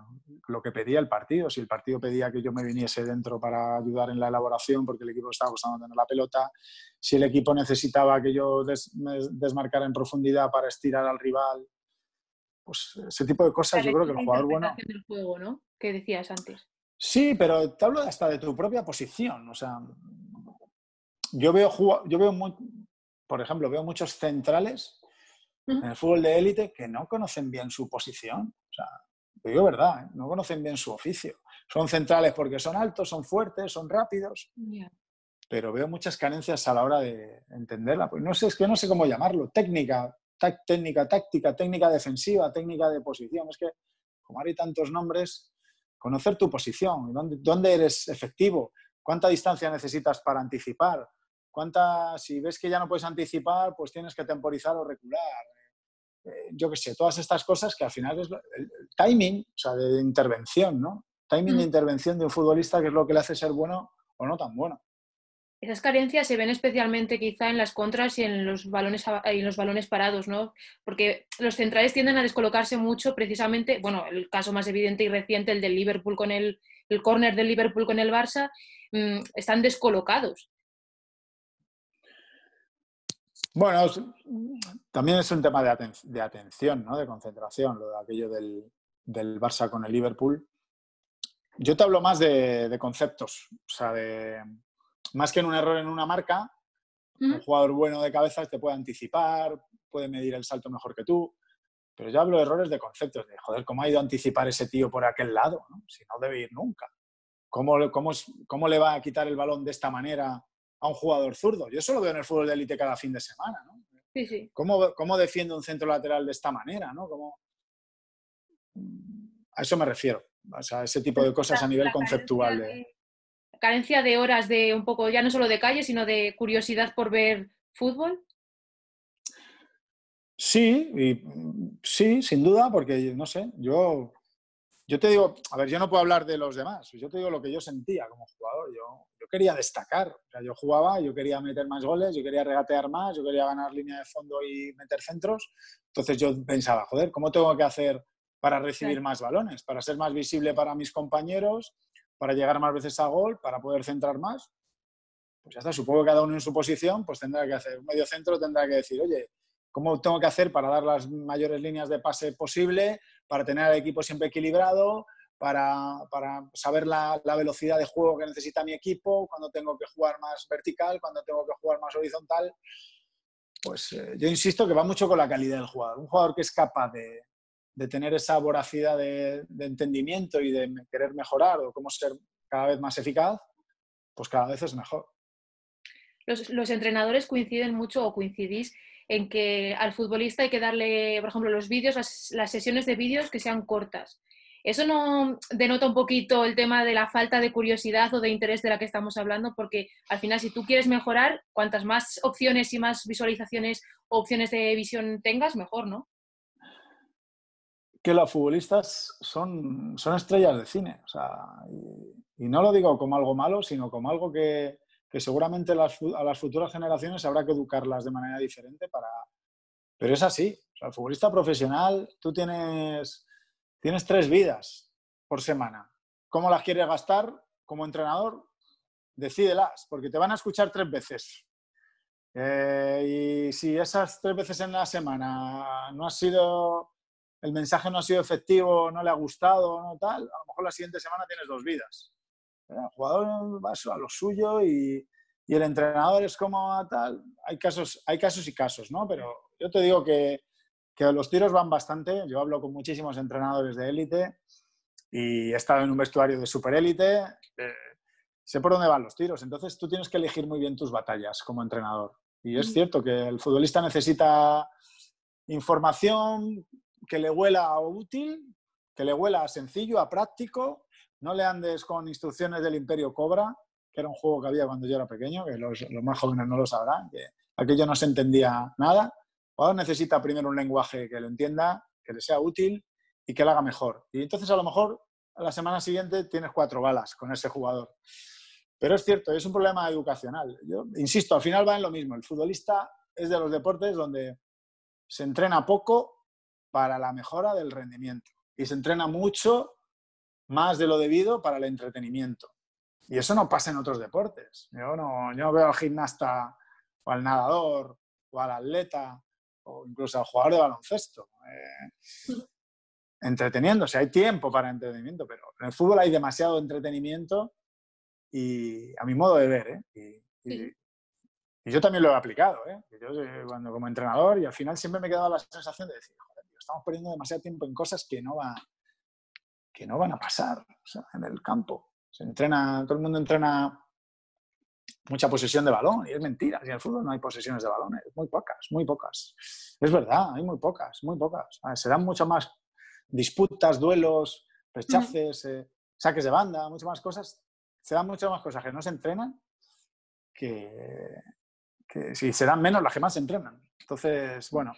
lo que pedía el partido. Si el partido pedía que yo me viniese dentro para ayudar en la elaboración porque el equipo estaba costando tener la pelota, si el equipo necesitaba que yo me desmarcara en profundidad para estirar al rival, pues ese tipo de cosas yo creo que el jugador bueno... Del juego, ¿no? Que decías antes. Sí, pero te hablo hasta de tu propia posición. O sea, yo veo, yo veo por ejemplo, veo muchos centrales en el fútbol de élite que no conocen bien su posición. O sea, te digo verdad, ¿eh? no conocen bien su oficio. Son centrales porque son altos, son fuertes, son rápidos. Pero veo muchas carencias a la hora de entenderla. Pues no sé, es que no sé cómo llamarlo. Técnica, técnica táctica, técnica defensiva, técnica de posición. Es que, como hay tantos nombres, conocer tu posición, dónde, dónde eres efectivo, cuánta distancia necesitas para anticipar, cuánta, si ves que ya no puedes anticipar, pues tienes que temporizar o recular. Eh, yo qué sé, todas estas cosas que al final es el, timing, o sea, de intervención, ¿no? Timing de mm. intervención de un futbolista que es lo que le hace ser bueno o no tan bueno. Esas carencias se ven especialmente quizá en las contras y en los balones, en los balones parados, ¿no? Porque los centrales tienden a descolocarse mucho precisamente, bueno, el caso más evidente y reciente, el del Liverpool con el, el córner del Liverpool con el Barça, mm, están descolocados. Bueno, también es un tema de, atención, ¿no? de concentración, lo de aquello del, Barça con el Liverpool. Yo te hablo más de, conceptos, o sea, de, más que en un error en una marca, un jugador bueno de cabezas te puede anticipar, puede medir el salto mejor que tú, Pero yo hablo de errores de conceptos, de joder, ¿cómo ha ido a anticipar ese tío por aquel lado? Si no debe ir nunca. ¿Cómo, cómo, ¿Cómo le va a quitar el balón de esta manera a un jugador zurdo? Yo eso lo veo en el fútbol de élite cada fin de semana. ¿no? Sí, sí. ¿Cómo, ¿Cómo, defiende un centro lateral de esta manera? ¿no? ¿Cómo... A eso me refiero. O sea, ese tipo de cosas a nivel conceptual. De... Carencia de horas de un poco, ya no solo de calle, sino de curiosidad por ver fútbol. Sí, y, sí, sin duda, porque no sé, yo, yo te digo, a ver, yo no puedo hablar de los demás, yo te digo lo que yo sentía como jugador, yo quería destacar, o sea, yo jugaba, yo quería meter más goles, yo quería regatear más, yo quería ganar línea de fondo y meter centros, entonces yo pensaba, joder, ¿cómo tengo que hacer para recibir más balones, para ser más visible para mis compañeros, para llegar más veces a gol, para poder centrar más? Pues ya está, supongo que cada uno en su posición, pues tendrá que hacer un medio centro, tendrá que decir, oye, cómo tengo que hacer para dar las mayores líneas de pase posible, para tener al equipo siempre equilibrado, para, saber la, velocidad de juego que necesita mi equipo, cuando tengo que jugar más vertical, cuando tengo que jugar más horizontal. Pues eh, yo insisto que va mucho con la calidad del jugador. Un jugador que es capaz de, tener esa voracidad de, entendimiento y de querer mejorar o cómo ser cada vez más eficaz, pues cada vez es mejor. Los, los entrenadores coinciden mucho o coincidís en que al futbolista hay que darle, por ejemplo, los vídeos, las, sesiones de vídeos que sean cortas. ¿Eso no denota un poquito el tema de la falta de curiosidad o de interés de la que estamos hablando? Porque al final, si tú quieres mejorar, cuantas más opciones y más visualizaciones o opciones de visión tengas, mejor, ¿no? Que los futbolistas son, son estrellas de cine. y no lo digo como algo malo, sino como algo que, que seguramente a las futuras generaciones habrá que educarlas de manera diferente para... Pero es así. el futbolista profesional, tú tienes, tienes tres vidas por semana. ¿Cómo las quieres gastar como entrenador? Decídelas, porque te van a escuchar tres veces. Eh, y si esas tres veces en la semana no ha sido, el mensaje no ha sido efectivo, no le ha gustado, no tal, a lo mejor la siguiente semana tienes dos vidas. El jugador va a lo suyo y, el entrenador es como tal. Hay casos, hay casos y casos, ¿no? Pero yo te digo que, los tiros van bastante. Yo hablo con muchísimos entrenadores de élite y he estado en un vestuario de superélite. Eh, sé por dónde van los tiros. Entonces tú tienes que elegir muy bien tus batallas como entrenador. Y es cierto que el futbolista necesita información que le huela a útil, que le huela a sencillo, a práctico no le andes con instrucciones del Imperio Cobra, que era un juego que había cuando yo era pequeño, que los, más jóvenes no lo sabrán, que aquello no se entendía nada. Ahora necesita primero un lenguaje que lo entienda, que le sea útil y que lo haga mejor. Y entonces a lo mejor a la semana siguiente tienes cuatro balas con ese jugador. Pero es cierto, es un problema educacional. Yo insisto, al final va en lo mismo. El futbolista es de los deportes donde se entrena poco para la mejora del rendimiento y se entrena mucho más de lo debido para el entretenimiento. Y eso no pasa en otros deportes. Yo no, yo veo al gimnasta o al nadador o al atleta o incluso al jugador de baloncesto eh, entreteniéndose. Hay tiempo para entretenimiento, pero en el fútbol hay demasiado entretenimiento y a mi modo de ver. ¿eh? Y, yo también lo he aplicado. ¿eh? Yo, cuando como entrenador y al final siempre me he quedado la sensación de decir, joder, estamos perdiendo demasiado tiempo en cosas que no van que no van a pasar en el campo. Se entrena, todo el mundo entrena mucha posesión de balón y es mentira. En el fútbol no hay posesiones de balón, muy pocas, muy pocas. Es verdad, hay muy pocas, muy pocas. se dan mucho más disputas, duelos, rechaces, eh, saques de banda, muchas más cosas. Se dan muchas más cosas que no se entrenan que, que si se dan menos las que más se entrenan. Entonces, bueno,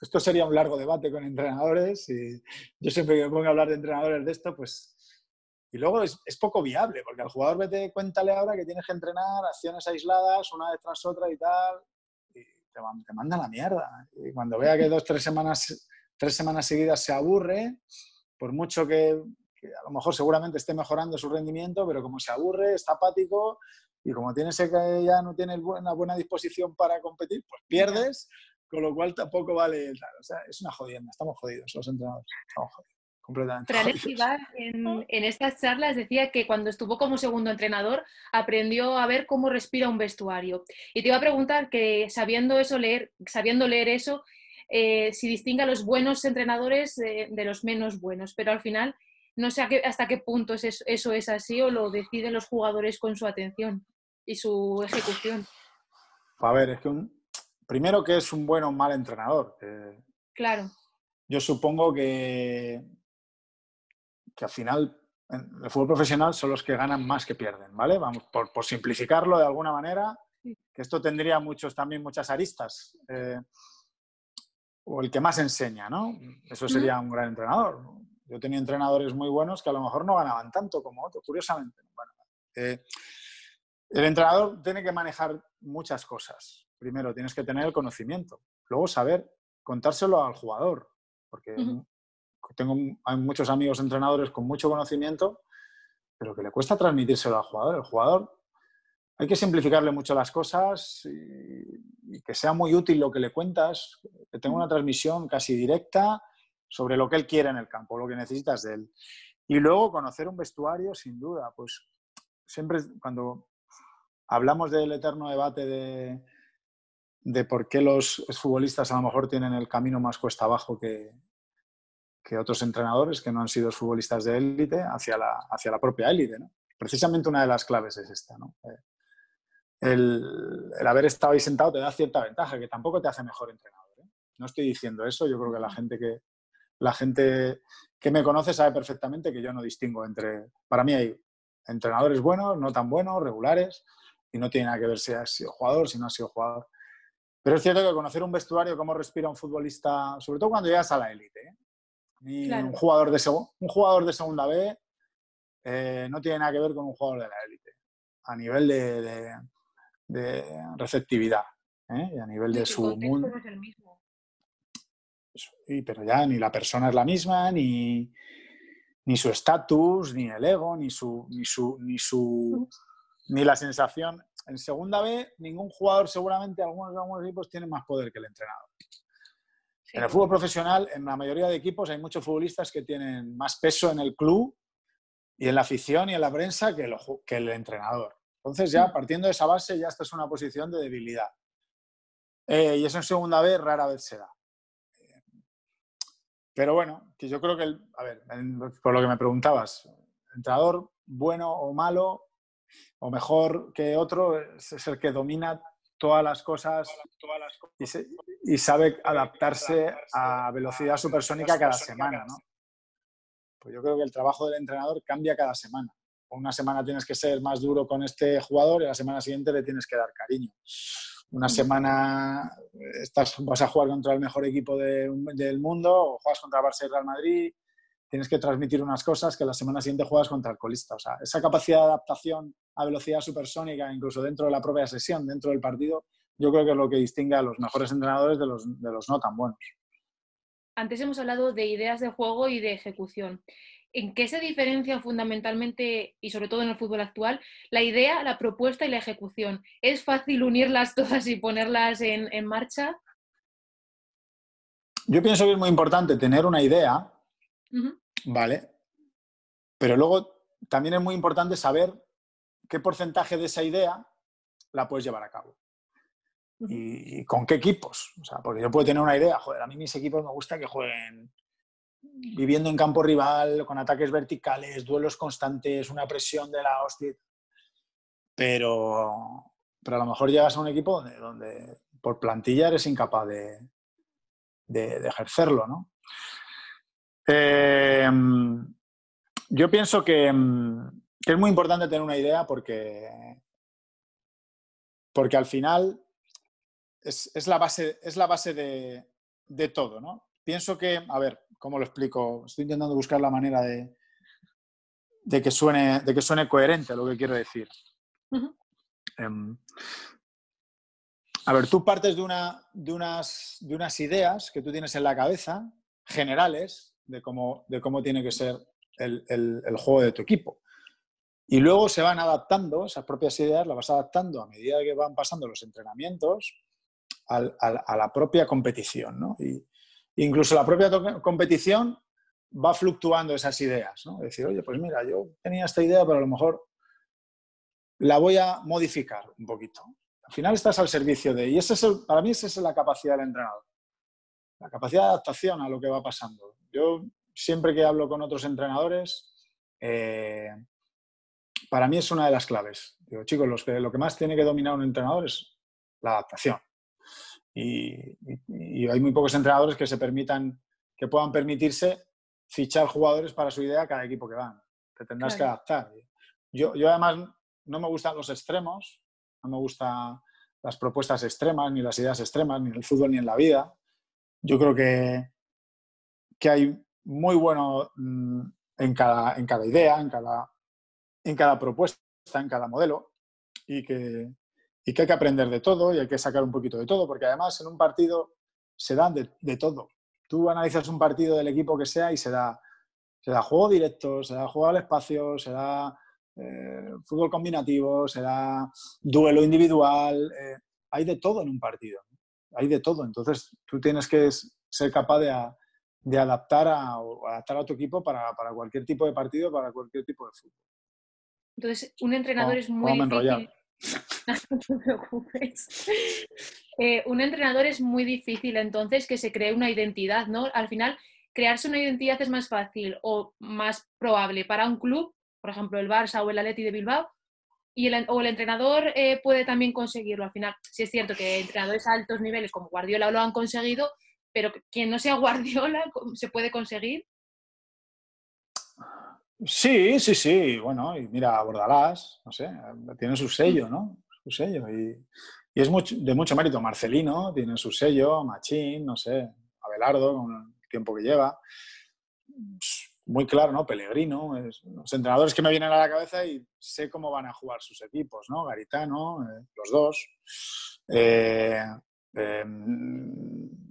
esto sería un largo debate con entrenadores y yo siempre que me pongo a hablar de entrenadores de esto, pues... Y luego es, poco viable, porque al jugador vete, cuéntale ahora que tienes que entrenar acciones aisladas una vez tras otra y tal, y te, te manda la mierda. Y cuando vea que dos, tres semanas, tres semanas seguidas se aburre, por mucho que, a lo mejor seguramente esté mejorando su rendimiento, pero como se aburre, está apático y como tienes que ya no tiene una buena disposición para competir, pues pierdes con lo cual tampoco vale. O sea, es una jodienda, estamos jodidos los entrenadores. Estamos jodidos. Completamente. en, en, estas charlas decía que cuando estuvo como segundo entrenador aprendió a ver cómo respira un vestuario. Y te iba a preguntar que sabiendo eso leer, sabiendo leer eso, eh, si distingue a los buenos entrenadores de, los menos buenos, pero al final no sé hasta qué punto eso es así o lo deciden los jugadores con su atención y su ejecución. A ver, es que un, primero que es un buen o un mal entrenador. claro. Yo supongo que, que al final en el fútbol profesional son los que ganan más que pierden, ¿vale? Vamos, por, por simplificarlo de alguna manera, que esto tendría muchos, también muchas aristas. Eh, o el que más enseña, ¿no? Eso sería un gran entrenador. Yo tenía entrenadores muy buenos que a lo mejor no ganaban tanto como otros, curiosamente. Eh, el entrenador tiene que manejar muchas cosas. Primero, tienes que tener el conocimiento. Luego, saber contárselo al jugador. Porque tengo, hay muchos amigos entrenadores con mucho conocimiento, pero que le cuesta transmitírselo al jugador. El jugador hay que simplificarle mucho las cosas y, que sea muy útil lo que le cuentas, que tenga una transmisión casi directa sobre lo que él quiere en el campo, lo que necesitas de él. Y luego conocer un vestuario, sin duda, pues siempre cuando hablamos del eterno debate de, de por qué los futbolistas a lo mejor tienen el camino más cuesta abajo que, que otros entrenadores que no han sido futbolistas de élite hacia la, hacia la propia élite. ¿no? Precisamente una de las claves es esta. ¿no? Eh, el, haber estado ahí sentado te da cierta ventaja, que tampoco te hace mejor entrenador. ¿eh? No estoy diciendo eso, yo creo que la gente que, la gente que me conoce sabe perfectamente que yo no distingo entre... Para mí hay entrenadores buenos, no tan buenos, regulares, y no tiene nada que ver si ha sido jugador, si no ha sido jugador. Pero es cierto que conocer un vestuario, cómo respira un futbolista, sobre todo cuando llegas a la élite, ¿eh? Un, jugador de un jugador de segunda B eh, no tiene nada que ver con un jugador de la élite, a nivel de, de receptividad ¿eh? y a nivel de su mundo. pero ya ni la persona es la misma, ni, ni su estatus, ni el ego, ni su, ni su, ni su, ni la sensación. En segunda B, ningún jugador, seguramente algunos, algunos equipos tienen más poder que el entrenador. En el fútbol profesional, en la mayoría de equipos, hay muchos futbolistas que tienen más peso en el club y en la afición y en la prensa que, que el entrenador. Entonces ya partiendo de esa base ya esta es una posición de debilidad. Eh, y eso en segunda vez rara vez se da. Pero bueno, que yo creo que, a ver, por lo que me preguntabas, entrenador bueno o malo o mejor que otro es, el que domina todas las cosas y, sabe adaptarse a velocidad supersónica cada semana, ¿no? Pues yo creo que el trabajo del entrenador cambia cada semana una semana tienes que ser más duro con este jugador y la semana siguiente le tienes que dar cariño. Una semana estás, vas a jugar contra el mejor equipo del mundo o juegas contra Barça y Real Madrid, tienes que transmitir unas cosas que la semana siguiente juegas contra el colista. O sea, esa capacidad de adaptación a velocidad supersónica, incluso dentro de la propia sesión, dentro del partido, yo creo que es lo que distingue a los mejores entrenadores de los, de los no tan buenos. Antes hemos hablado de ideas de juego y de ejecución. ¿En qué se diferencian fundamentalmente, y sobre todo en el fútbol actual, la idea, la propuesta y la ejecución? ¿Es fácil unirlas todas y ponerlas en, marcha? Yo pienso que es muy importante tener una idea, ¿vale? Pero luego también es muy importante saber qué porcentaje de esa idea la puedes llevar a cabo. y, con qué equipos. O sea, porque yo puedo tener una idea, joder, a mí mis equipos me gusta que jueguen viviendo en campo rival, con ataques verticales, duelos constantes, una presión de la hostia. Pero, pero a lo mejor llegas a un equipo donde, por plantilla eres incapaz de, de, ejercerlo, ¿no? Em, yo pienso que, que, es muy importante tener una idea porque, porque al final es, es la base, es la base de, de todo, ¿no? Pienso que, a ver, ¿cómo lo explico? Estoy intentando buscar la manera de, de, que, suene, de que suene coherente lo que quiero decir. Em, a ver, tú partes de, una, de, unas, de unas ideas que tú tienes en la cabeza, generales, de cómo, de cómo tiene que ser el, el, juego de tu equipo. Y luego se van adaptando, esas propias ideas las vas adaptando a medida que van pasando los entrenamientos a la propia competición. ¿no? Y, incluso la propia competición va fluctuando esas ideas, ¿no? Decir, oye, pues mira, yo tenía esta idea, pero a lo mejor la voy a modificar un poquito. Al final estás al servicio de... Y ese es para mí esa es la capacidad del entrenador. la capacidad de adaptación a lo que va pasando. Yo siempre que hablo con otros entrenadores, eh, para mí es una de las claves. Digo, chicos, los que, lo que más tiene que dominar un entrenador es la adaptación. Y, hay muy pocos entrenadores que se permitan, que puedan permitirse fichar jugadores para su idea a cada equipo que van. Te tendrás que adaptar. Yo, yo además no me gustan los extremos, no me gustan las propuestas extremas, ni las ideas extremas, ni en el fútbol, ni en la vida. Yo creo que, que hay muy bueno mm, en cada, en cada idea, en cada, en cada propuesta, en cada modelo, y que, y que hay que aprender de todo y hay que sacar un poquito de todo, porque además en un partido se dan de, todo. Tú analizas un partido del equipo que sea y se da, se da juego directo, se da juego al espacio, se da eh, fútbol combinativo, se da duelo individual, eh, hay de todo en un partido, hay de todo. Entonces tú tienes que ser capaz de, de adaptar, a, adaptar a tu equipo para, para, cualquier tipo de partido, para cualquier tipo de fútbol. Entonces, un entrenador es muy difícil. no te preocupes. Eh, un entrenador es muy difícil, entonces, que se cree una identidad, ¿no? Al final, crearse una identidad es más fácil o más probable para un club, por ejemplo, el Barça o el Atleti de Bilbao, y el, o el entrenador eh, puede también conseguirlo. Al final, sí es cierto que entrenadores a altos niveles como Guardiola lo han conseguido, pero quien no sea Guardiola se puede conseguir. Sí, sí, sí. Bueno, y mira, Bordalás, no sé, tiene su sello, ¿no? Su sello. Y, es de mucho mérito. Marcelino tiene su sello, Machín, no sé, Abelardo, con el tiempo que lleva. Muy claro, ¿no? Pellegrino, los entrenadores que me vienen a la cabeza y sé cómo van a jugar sus equipos, ¿no? Garitano, eh, los dos. Eh, em,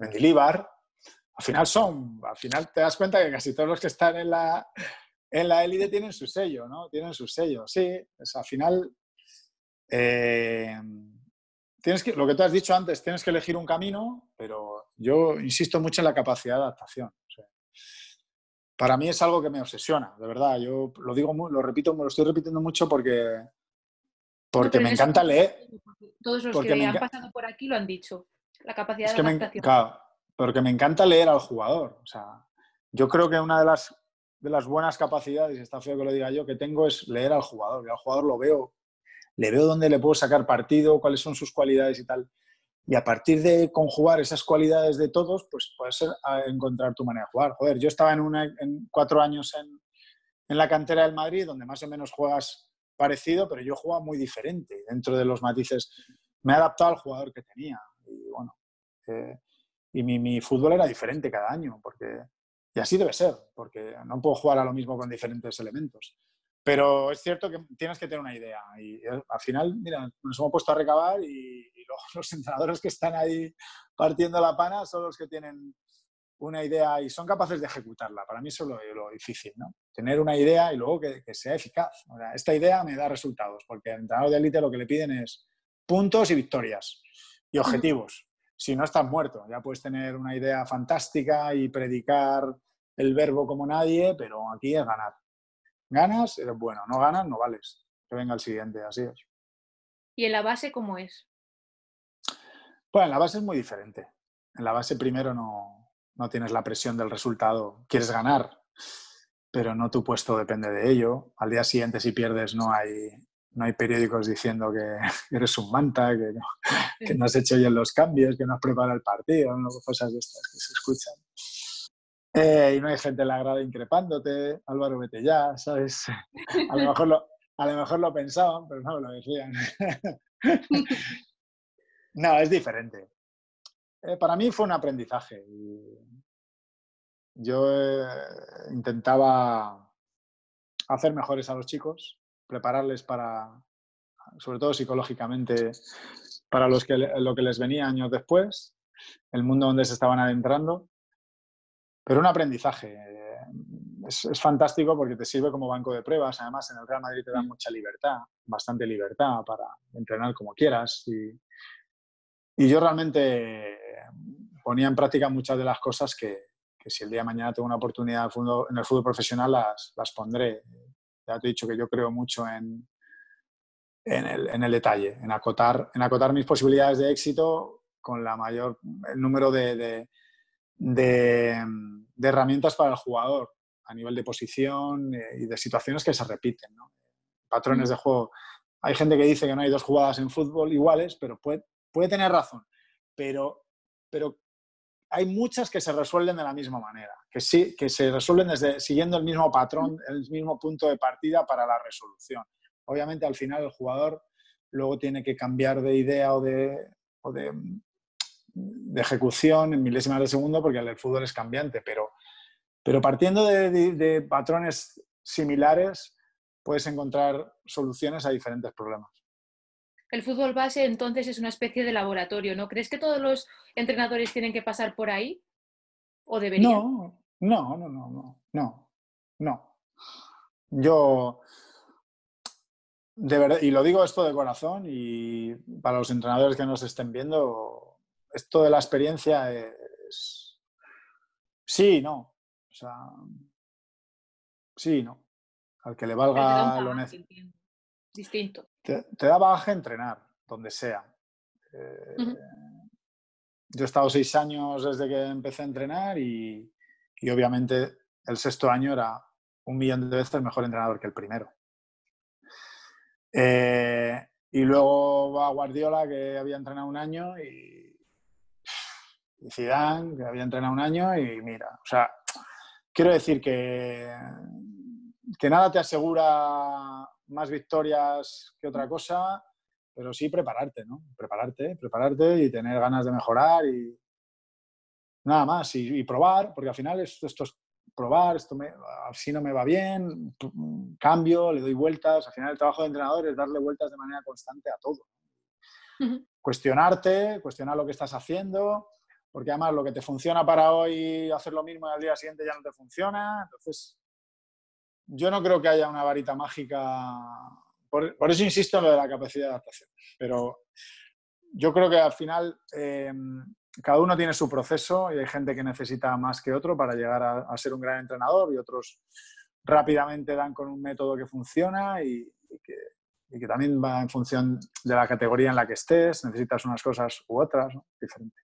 Mendilibar, al final son, al final te das cuenta que casi todos los que están en la, en la élite tienen su sello, ¿no? Tienen su sello, sí. al final, eh, tienes que, lo que tú has dicho antes, tienes que elegir un camino, pero yo insisto mucho en la capacidad de adaptación. para mí es algo que me obsesiona, de verdad. Yo lo digo, lo repito, lo estoy repitiendo mucho porque, porque me encanta leer. Todos los que han pasado por aquí lo han dicho. La capacidad de adaptación porque me encanta leer al jugador. O sea, yo creo que una de las, de las buenas capacidades, y está feo que lo diga yo, que tengo es leer al jugador. Yo al jugador lo veo, le veo dónde le puedo sacar partido, cuáles son sus cualidades y tal. Y a partir de conjugar esas cualidades de todos, pues puedes encontrar tu manera de jugar. Joder, yo estaba en, una, en cuatro años en, en la cantera del Madrid, donde más o menos juegas parecido, pero yo jugaba muy diferente. Dentro de los matices, me he adaptado al jugador que tenía. Y bueno, eh, y mi, fútbol era diferente cada año, porque, y así debe ser, porque no puedo jugar a lo mismo con diferentes elementos. Pero es cierto que tienes que tener una idea. Y eh, al final, mira, nos hemos puesto a recabar y, los, entrenadores que están ahí partiendo la pana son los que tienen una idea y son capaces de ejecutarla. Para mí eso es lo, difícil, ¿no? Tener una idea y luego que, sea eficaz. esta idea me da resultados, porque al entrenador de élite lo que le piden es puntos y victorias y objetivos si no estás muerto. Ya puedes tener una idea fantástica y predicar el verbo como nadie, pero aquí es ganar. Ganas, eres bueno. No ganas, no vales. Que venga el siguiente, así es. ¿Y en la base cómo es? Pues en la base es muy diferente. En la base primero no, no tienes la presión del resultado. Quieres ganar, pero no tu puesto depende de ello. Al día siguiente, si pierdes, no hay, no hay periódicos diciendo que eres un manta, que no, que no has hecho bien los cambios, que no has preparado el partido, ¿no? cosas de estas que se escuchan. Eh, y no hay gente en la grada increpándote, Álvaro, vete ya, ¿sabes? A lo mejor lo, a lo, mejor lo pensaban, pero no lo decían. no, es diferente. Eh, para mí fue un aprendizaje. Yo eh, intentaba hacer mejores a los chicos, prepararles para, sobre todo psicológicamente, para los que, lo que les venía años después, el mundo donde se estaban adentrando. Pero un aprendizaje. Es, fantástico porque te sirve como banco de pruebas. Además, en el Real Madrid te dan mucha libertad, bastante libertad para entrenar como quieras. Y, y yo realmente ponía en práctica muchas de las cosas que, que si el día de mañana tengo una oportunidad en el fútbol profesional las, las pondré. Ya te he dicho que yo creo mucho en, en, el, en el detalle, en acotar, en acotar mis posibilidades de éxito con la mayor, el número de, de, herramientas para el jugador a nivel de posición eh, y de situaciones que se repiten. Patrones de juego. Hay gente que dice que no hay dos jugadas en fútbol iguales, pero puede, puede tener razón. Pero, pero hay muchas que se resuelven de la misma manera, que sí, que se resuelven desde, siguiendo el mismo patrón, el mismo punto de partida para la resolución. Obviamente, al final, el jugador luego tiene que cambiar de idea o de, o de, de ejecución en milésimas de segundo porque el fútbol es cambiante, pero, pero partiendo de, patrones similares puedes encontrar soluciones a diferentes problemas. El fútbol base entonces es una especie de laboratorio, ¿no? ¿Crees que todos los entrenadores tienen que pasar por ahí? ¿O deberían? No, no, no, no, no, no. no. Yo, de verdad, y lo digo esto de corazón y para los entrenadores que nos estén viendo, esto de la experiencia es... Sí, no. O sea, sí, no. Al que le valga lo necesario. Distinto. Te, da baja entrenar, donde sea. Eh, yo he estado seis años desde que empecé a entrenar y, y, obviamente el sexto año era un millón de veces mejor entrenador que el primero. Eh, y luego va Guardiola, que había entrenado un año, y, y Zidane, que había entrenado un año, y mira, o sea, quiero decir que, que nada te asegura más victorias que otra cosa, pero sí prepararte, ¿no? Prepararte, prepararte y tener ganas de mejorar y nada más, y, probar, porque al final esto, esto es probar, esto me, así no me va bien, cambio, le doy vueltas. Al final el trabajo de entrenador es darle vueltas de manera constante a todo. Cuestionarte, cuestionar lo que estás haciendo, porque además lo que te funciona para hoy, hacer lo mismo y al día siguiente ya no te funciona. Entonces, yo no creo que haya una varita mágica. Por, eso insisto en lo de la capacidad de adaptación. Pero yo creo que al final eh, cada uno tiene su proceso y hay gente que necesita más que otro para llegar a, ser un gran entrenador y otros rápidamente dan con un método que funciona y, que, también va en función de la categoría en la que estés, necesitas unas cosas u otras, diferente.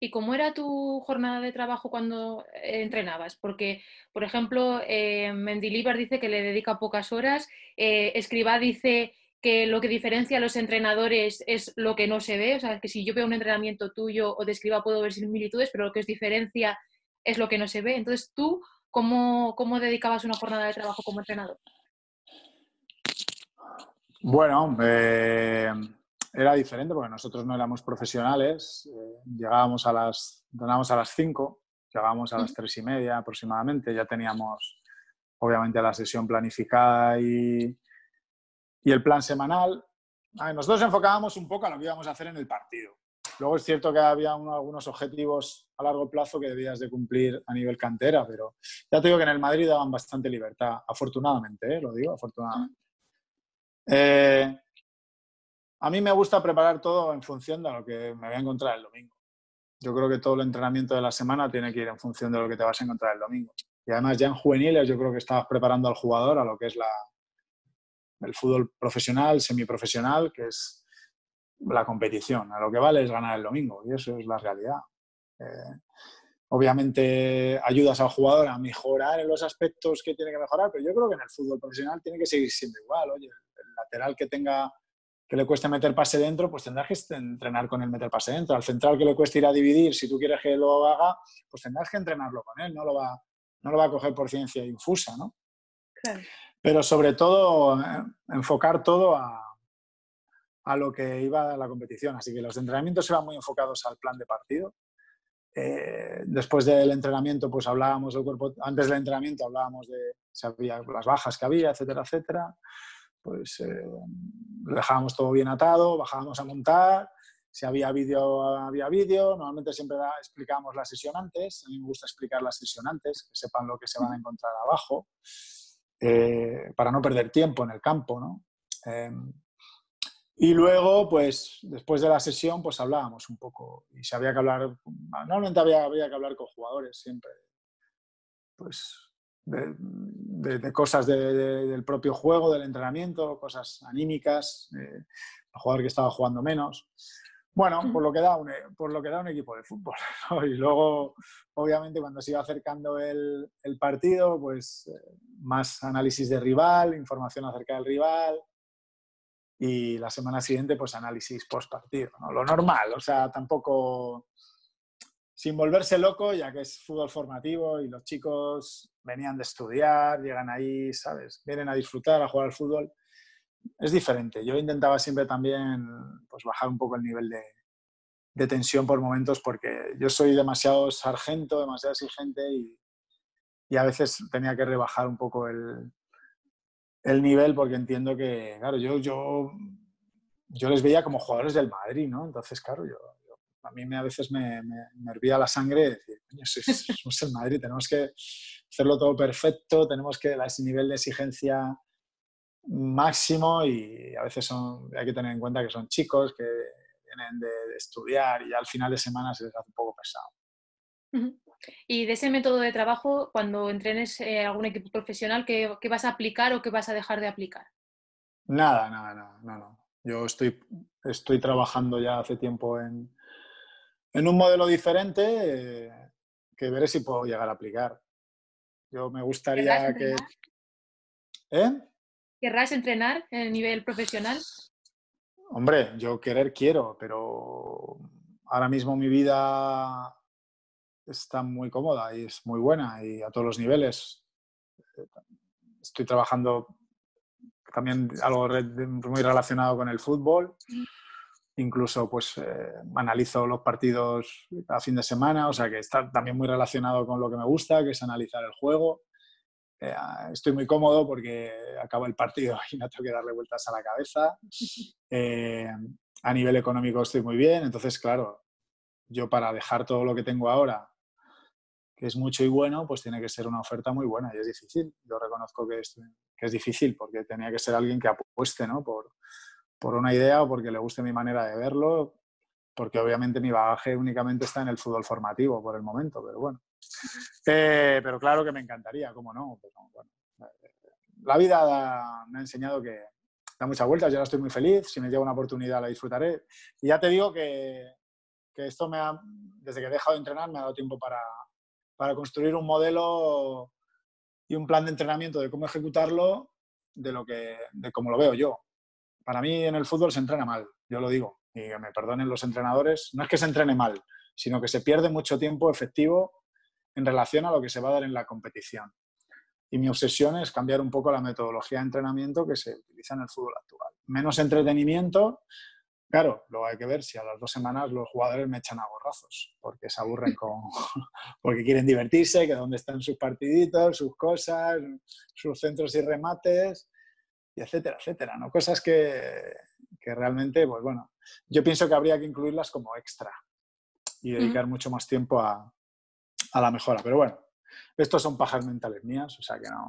¿Y cómo era tu jornada de trabajo cuando eh, entrenabas? Porque, por ejemplo, eh, Mendilibar dice que le dedica pocas horas, eh, Escribá dice que lo que diferencia a los entrenadores es lo que no se ve, o sea, que si yo veo un entrenamiento tuyo o de escriba puedo ver similitudes, pero lo que os diferencia es lo que no se ve. Entonces, ¿tú cómo, cómo dedicabas una jornada de trabajo como entrenador? Bueno, eh, era diferente porque nosotros no éramos profesionales, eh, llegábamos a las, entrenábamos a las 5, llegábamos a las tres y media aproximadamente, ya teníamos obviamente la sesión planificada y, y el plan semanal, nosotros enfocábamos un poco a lo que íbamos a hacer en el partido. Luego es cierto que había algunos objetivos a largo plazo que debías de cumplir a nivel cantera, pero ya te digo que en el Madrid daban bastante libertad, afortunadamente, ¿eh? lo digo, afortunadamente. Eh, a mí me gusta preparar todo en función de lo que me voy a encontrar el domingo. Yo creo que todo el entrenamiento de la semana tiene que ir en función de lo que te vas a encontrar el domingo. Y además ya en juveniles yo creo que estabas preparando al jugador a lo que es la, el fútbol profesional, semiprofesional, que es la competición. A lo que vale es ganar el domingo y eso es la realidad. Eh, obviamente ayudas al jugador a mejorar en los aspectos que tiene que mejorar, pero yo creo que en el fútbol profesional tiene que seguir siendo igual. Oye, el lateral que tenga que le cueste meter pase dentro, pues tendrás que entrenar con él meter pase dentro. Al central que le cueste ir a dividir, si tú quieres que lo haga, pues tendrás que entrenarlo con él, no lo va, no lo va a coger por ciencia infusa, ¿no? Claro pero sobre todo eh, enfocar todo a, a, lo que iba a la competición. Así que los entrenamientos iban muy enfocados al plan de partido. Eh, después del entrenamiento, pues hablábamos del cuerpo, antes del entrenamiento hablábamos de si había las bajas que había, etcétera, etcétera. Pues eh, dejábamos todo bien atado, bajábamos a montar, si había vídeo, había vídeo. Normalmente siempre explicábamos la sesión antes. A mí me gusta explicar la sesión antes, que sepan lo que se van a encontrar abajo. Eh, para no perder tiempo en el campo, ¿no? Em, y luego, pues, después de la sesión, pues hablábamos un poco. Y si había que hablar, normalmente había, había que hablar con jugadores siempre, pues, de, cosas del propio juego, del entrenamiento, cosas anímicas, el jugador que estaba jugando menos. Bueno, por lo que da un, por lo que da un equipo de fútbol. Y luego, obviamente, cuando se iba acercando el, el partido, pues eh, más análisis de rival, información acerca del rival. Y la semana siguiente, pues análisis post partido. ¿no? Lo normal, o sea, tampoco sin volverse loco, ya que es fútbol formativo y los chicos venían de estudiar, llegan ahí, ¿sabes? Vienen a disfrutar, a jugar al fútbol es diferente. Yo intentaba siempre también pues, bajar un poco el nivel de, de, tensión por momentos porque yo soy demasiado sargento, demasiado exigente y, a veces tenía que rebajar un poco el, el, nivel porque entiendo que, claro, yo, yo, yo les veía como jugadores del Madrid, ¿no? Entonces, claro, yo, a mí me, a veces me, me, hervía la sangre decir, coño, somos el Madrid, tenemos que hacerlo todo perfecto, tenemos que, ese nivel de exigencia máximo y a veces son, hay que tener en cuenta que son chicos que vienen de, estudiar y al final de semana se les hace un poco pesado. Y de ese método de trabajo, cuando entrenes eh, algún equipo profesional, ¿qué, ¿qué, vas a aplicar o qué vas a dejar de aplicar? Nada, nada, nada, no, no. Yo estoy, estoy trabajando ya hace tiempo en, en un modelo diferente eh, que veré si puedo llegar a aplicar. Yo me gustaría que... ¿Eh? ¿Querrás entrenar en el nivel profesional? Hombre, yo querer quiero, pero ahora mismo mi vida está muy cómoda y es muy buena y a todos los niveles. Estoy trabajando también algo muy relacionado con el fútbol. Incluso pues eh, analizo los partidos a fin de semana, o sea que está también muy relacionado con lo que me gusta, que es analizar el juego. Eh, estoy muy cómodo porque acabo el partido y no tengo que darle vueltas a la cabeza. Eh, a nivel económico estoy muy bien, entonces, claro, yo para dejar todo lo que tengo ahora, que es mucho y bueno, pues tiene que ser una oferta muy buena y es difícil. Yo reconozco que es, que es difícil porque tenía que ser alguien que apueste ¿no? por, por una idea o porque le guste mi manera de verlo, porque obviamente mi bagaje únicamente está en el fútbol formativo por el momento, pero bueno. Eh, pero claro que me encantaría, ¿cómo no? la vida me ha enseñado que da muchas vueltas, yo ahora estoy muy feliz, si me llega una oportunidad la disfrutaré. Y ya te digo que, que esto me ha, desde que he dejado de entrenar me ha dado tiempo para, para construir un modelo y un plan de entrenamiento de cómo ejecutarlo de, lo que, de cómo lo veo yo. Para mí en el fútbol se entrena mal, yo lo digo, y me perdonen los entrenadores, no es que se entrene mal, sino que se pierde mucho tiempo efectivo en relación a lo que se va a dar en la competición. Y mi obsesión es cambiar un poco la metodología de entrenamiento que se utiliza en el fútbol actual. Menos entretenimiento, claro, luego hay que ver si a las dos semanas los jugadores me echan a borrazos, porque se aburren con... porque quieren divertirse, que dónde están sus partiditos, sus cosas, sus centros y remates, y etcétera, etcétera, ¿no? Cosas que, que realmente, pues bueno, yo pienso que habría que incluirlas como extra y dedicar mucho más tiempo a, a la mejora. Pero bueno, estos son pajas mentales mías, o sea que no.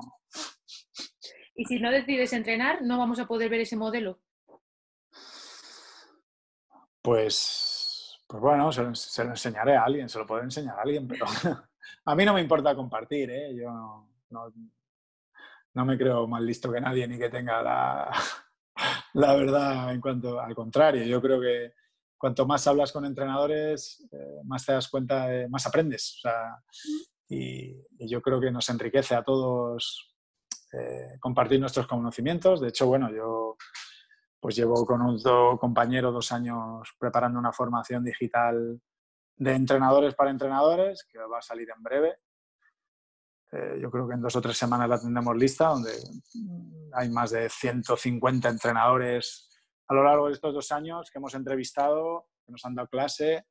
¿Y si no decides entrenar, no vamos a poder ver ese modelo? Pues, pues bueno, se lo, enseñaré a alguien, se lo puedo enseñar a alguien, pero a mí no me importa compartir, ¿eh? Yo no, no, me creo más listo que nadie ni que tenga la, la verdad en cuanto al contrario. Yo creo que cuanto más hablas con entrenadores, eh, más te das cuenta, más aprendes. y, yo creo que nos enriquece a todos eh, compartir nuestros conocimientos. De hecho, bueno, yo pues llevo con otro compañero dos años preparando una formación digital de entrenadores para entrenadores, que va a salir en breve. Eh, yo creo que en dos o tres semanas la tendremos lista, donde hay más de 150 entrenadores a lo largo de estos dos años que hemos entrevistado, que nos han dado clase,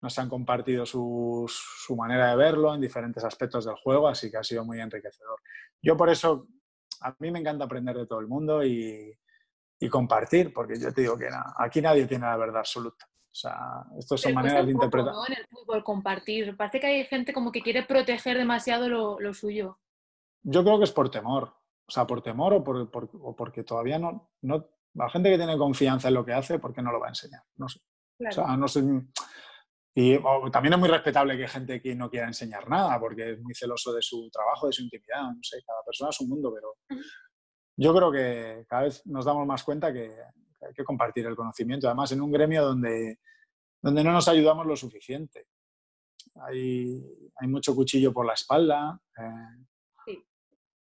nos han compartido su, manera de verlo en diferentes aspectos del juego, así que ha sido muy enriquecedor. Yo por eso, a mí me encanta aprender de todo el mundo y, compartir, porque yo te digo que aquí nadie tiene la verdad absoluta. O sea, estas son maneras de interpretar. En el fútbol, compartir. Parece que hay gente como que quiere proteger demasiado lo, suyo. Yo creo que es por temor. O sea, por temor o, por, o porque todavía no, no, la gente que tiene confianza en lo que hace, ¿por qué no lo va a enseñar? No sé. O sea, no sé. Y también es muy respetable que gente que no quiera enseñar nada, porque es muy celoso de su trabajo, de su intimidad. No sé, cada persona es un mundo, pero yo creo que cada vez nos damos más cuenta que, hay que compartir el conocimiento, además en un gremio donde, donde no nos ayudamos lo suficiente. Hay, hay mucho cuchillo por la espalda, eh,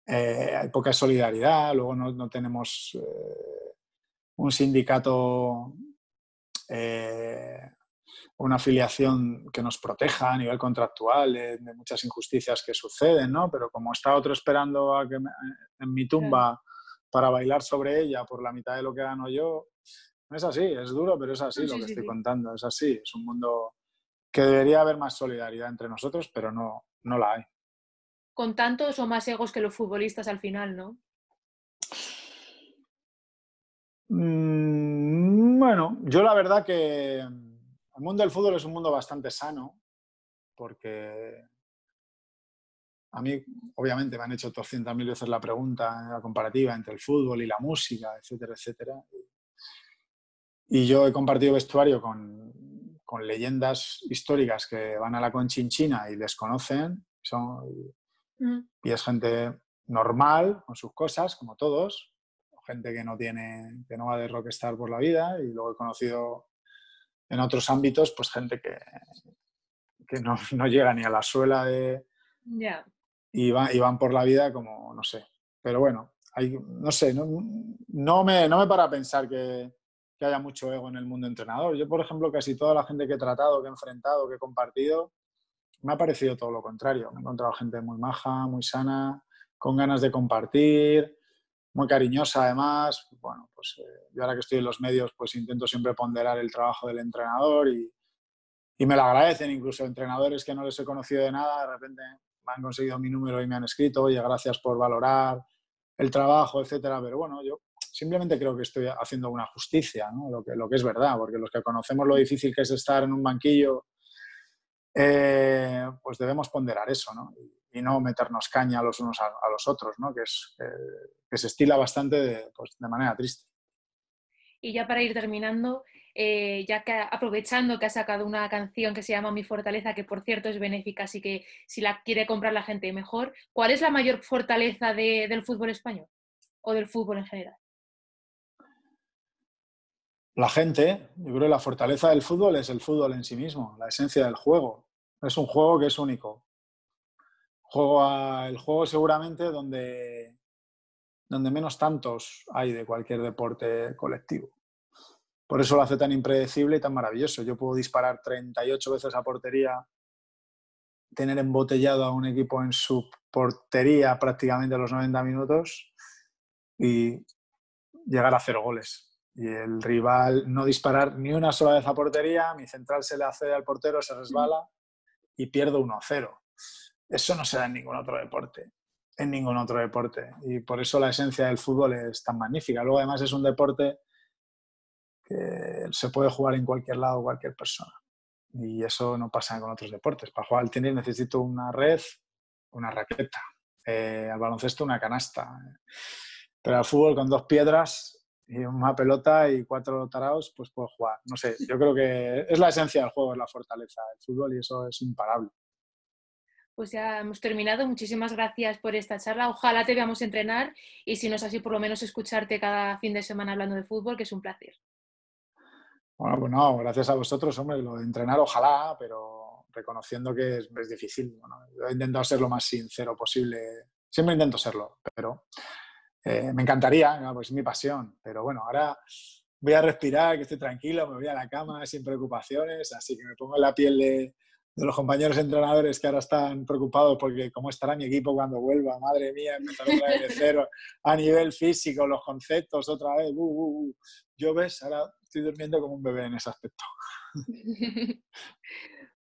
eh, hay poca solidaridad, luego no, no tenemos eh, un sindicato una afiliación que nos proteja a nivel contractual de, muchas injusticias que suceden, ¿no? Pero como está otro esperando a que en mi tumba para bailar sobre ella por la mitad de lo que gano yo, no es así, es duro, pero es así lo que estoy contando, es así, es un mundo que debería haber más solidaridad entre nosotros, pero no, no la hay. Con tantos o más egos que los futbolistas al final, ¿no? Mm, bueno, yo la verdad que el mundo del fútbol es un mundo bastante sano, porque a mí, obviamente, me han hecho 200.000 veces la pregunta, la comparativa entre el fútbol y la música, etcétera, etcétera. Y yo he compartido vestuario con, con leyendas históricas que van a la Conchinchina y les conocen, son, mm. y es gente normal, con sus cosas, como todos, gente que no tiene, que no va de rockstar por la vida, y luego he conocido en otros ámbitos, pues gente que, que no, no, llega ni a la suela de... Y, van, y, van, por la vida como, no sé. Pero bueno, no sé, no, no, me, no me para pensar que, que, haya mucho ego en el mundo entrenador. Yo, por ejemplo, casi toda la gente que he tratado, que he enfrentado, que he compartido, me ha parecido todo lo contrario. Me he encontrado gente muy maja, muy sana, con ganas de compartir, muy cariñosa además. Bueno, pues eh, yo ahora que estoy en los medios, pues intento siempre ponderar el trabajo del entrenador y, y, me lo agradecen, incluso entrenadores que no les he conocido de nada, de repente me han conseguido mi número y me han escrito, oye, gracias por valorar el trabajo, etcétera. Pero bueno, yo simplemente creo que estoy haciendo una justicia, ¿no? lo, que, lo que es verdad, porque los que conocemos lo difícil que es estar en un banquillo, eh, pues debemos ponderar eso, ¿no? y no meternos caña los unos a, los otros, ¿no? que, es, que se estila bastante pues, de, manera triste. Y ya para ir terminando, eh, ya que aprovechando que ha sacado una canción que se llama Mi Fortaleza, que por cierto es benéfica, así que si la quiere comprar la gente mejor, ¿cuál es la mayor fortaleza de, del fútbol español o del fútbol en general? La gente, yo creo que la fortaleza del fútbol es el fútbol en sí mismo, la esencia del juego. Es un juego que es único, el juego seguramente donde, donde menos tantos hay de cualquier deporte colectivo. Por eso lo hace tan impredecible y tan maravilloso. Yo puedo disparar 38 veces a portería, tener embotellado a un equipo en su portería prácticamente a los 90 minutos y llegar a cero goles. Y el rival no disparar ni una sola vez a portería, mi central se le hace al portero, se resbala y pierdo 1-0 eso no se da en ningún otro deporte, en ningún otro deporte. Y por eso la esencia del fútbol es tan magnífica. Luego además es un deporte se puede jugar en cualquier lado cualquier persona. Y eso no pasa con otros deportes. Para jugar al tenis necesito una red, una raqueta. Eh, al baloncesto una canasta. Pero al fútbol con dos piedras y una pelota y cuatro taraos, pues puedo jugar. No sé, yo creo que es la esencia del juego, es la fortaleza del fútbol y eso es imparable pues ya hemos terminado. Muchísimas gracias por esta charla. Ojalá te veamos entrenar y si no es así, por lo menos escucharte cada fin de semana hablando de fútbol, que es un placer. Bueno, pues no, gracias a vosotros, hombre, lo de entrenar ojalá, pero reconociendo que es, difícil. Bueno, yo he intentado ser lo más sincero posible. Siempre intento serlo, pero eh, me encantaría, pues es mi pasión. Pero bueno, ahora voy a respirar, que estoy tranquilo, me voy a la cama sin preocupaciones, así que me pongo en la piel de, los compañeros entrenadores que ahora están preocupados porque cómo estará mi equipo cuando vuelva, madre mía, empezar otra a nivel físico, los conceptos otra vez, uh, uh, uh. yo ves, ahora estoy durmiendo como un bebé en ese aspecto.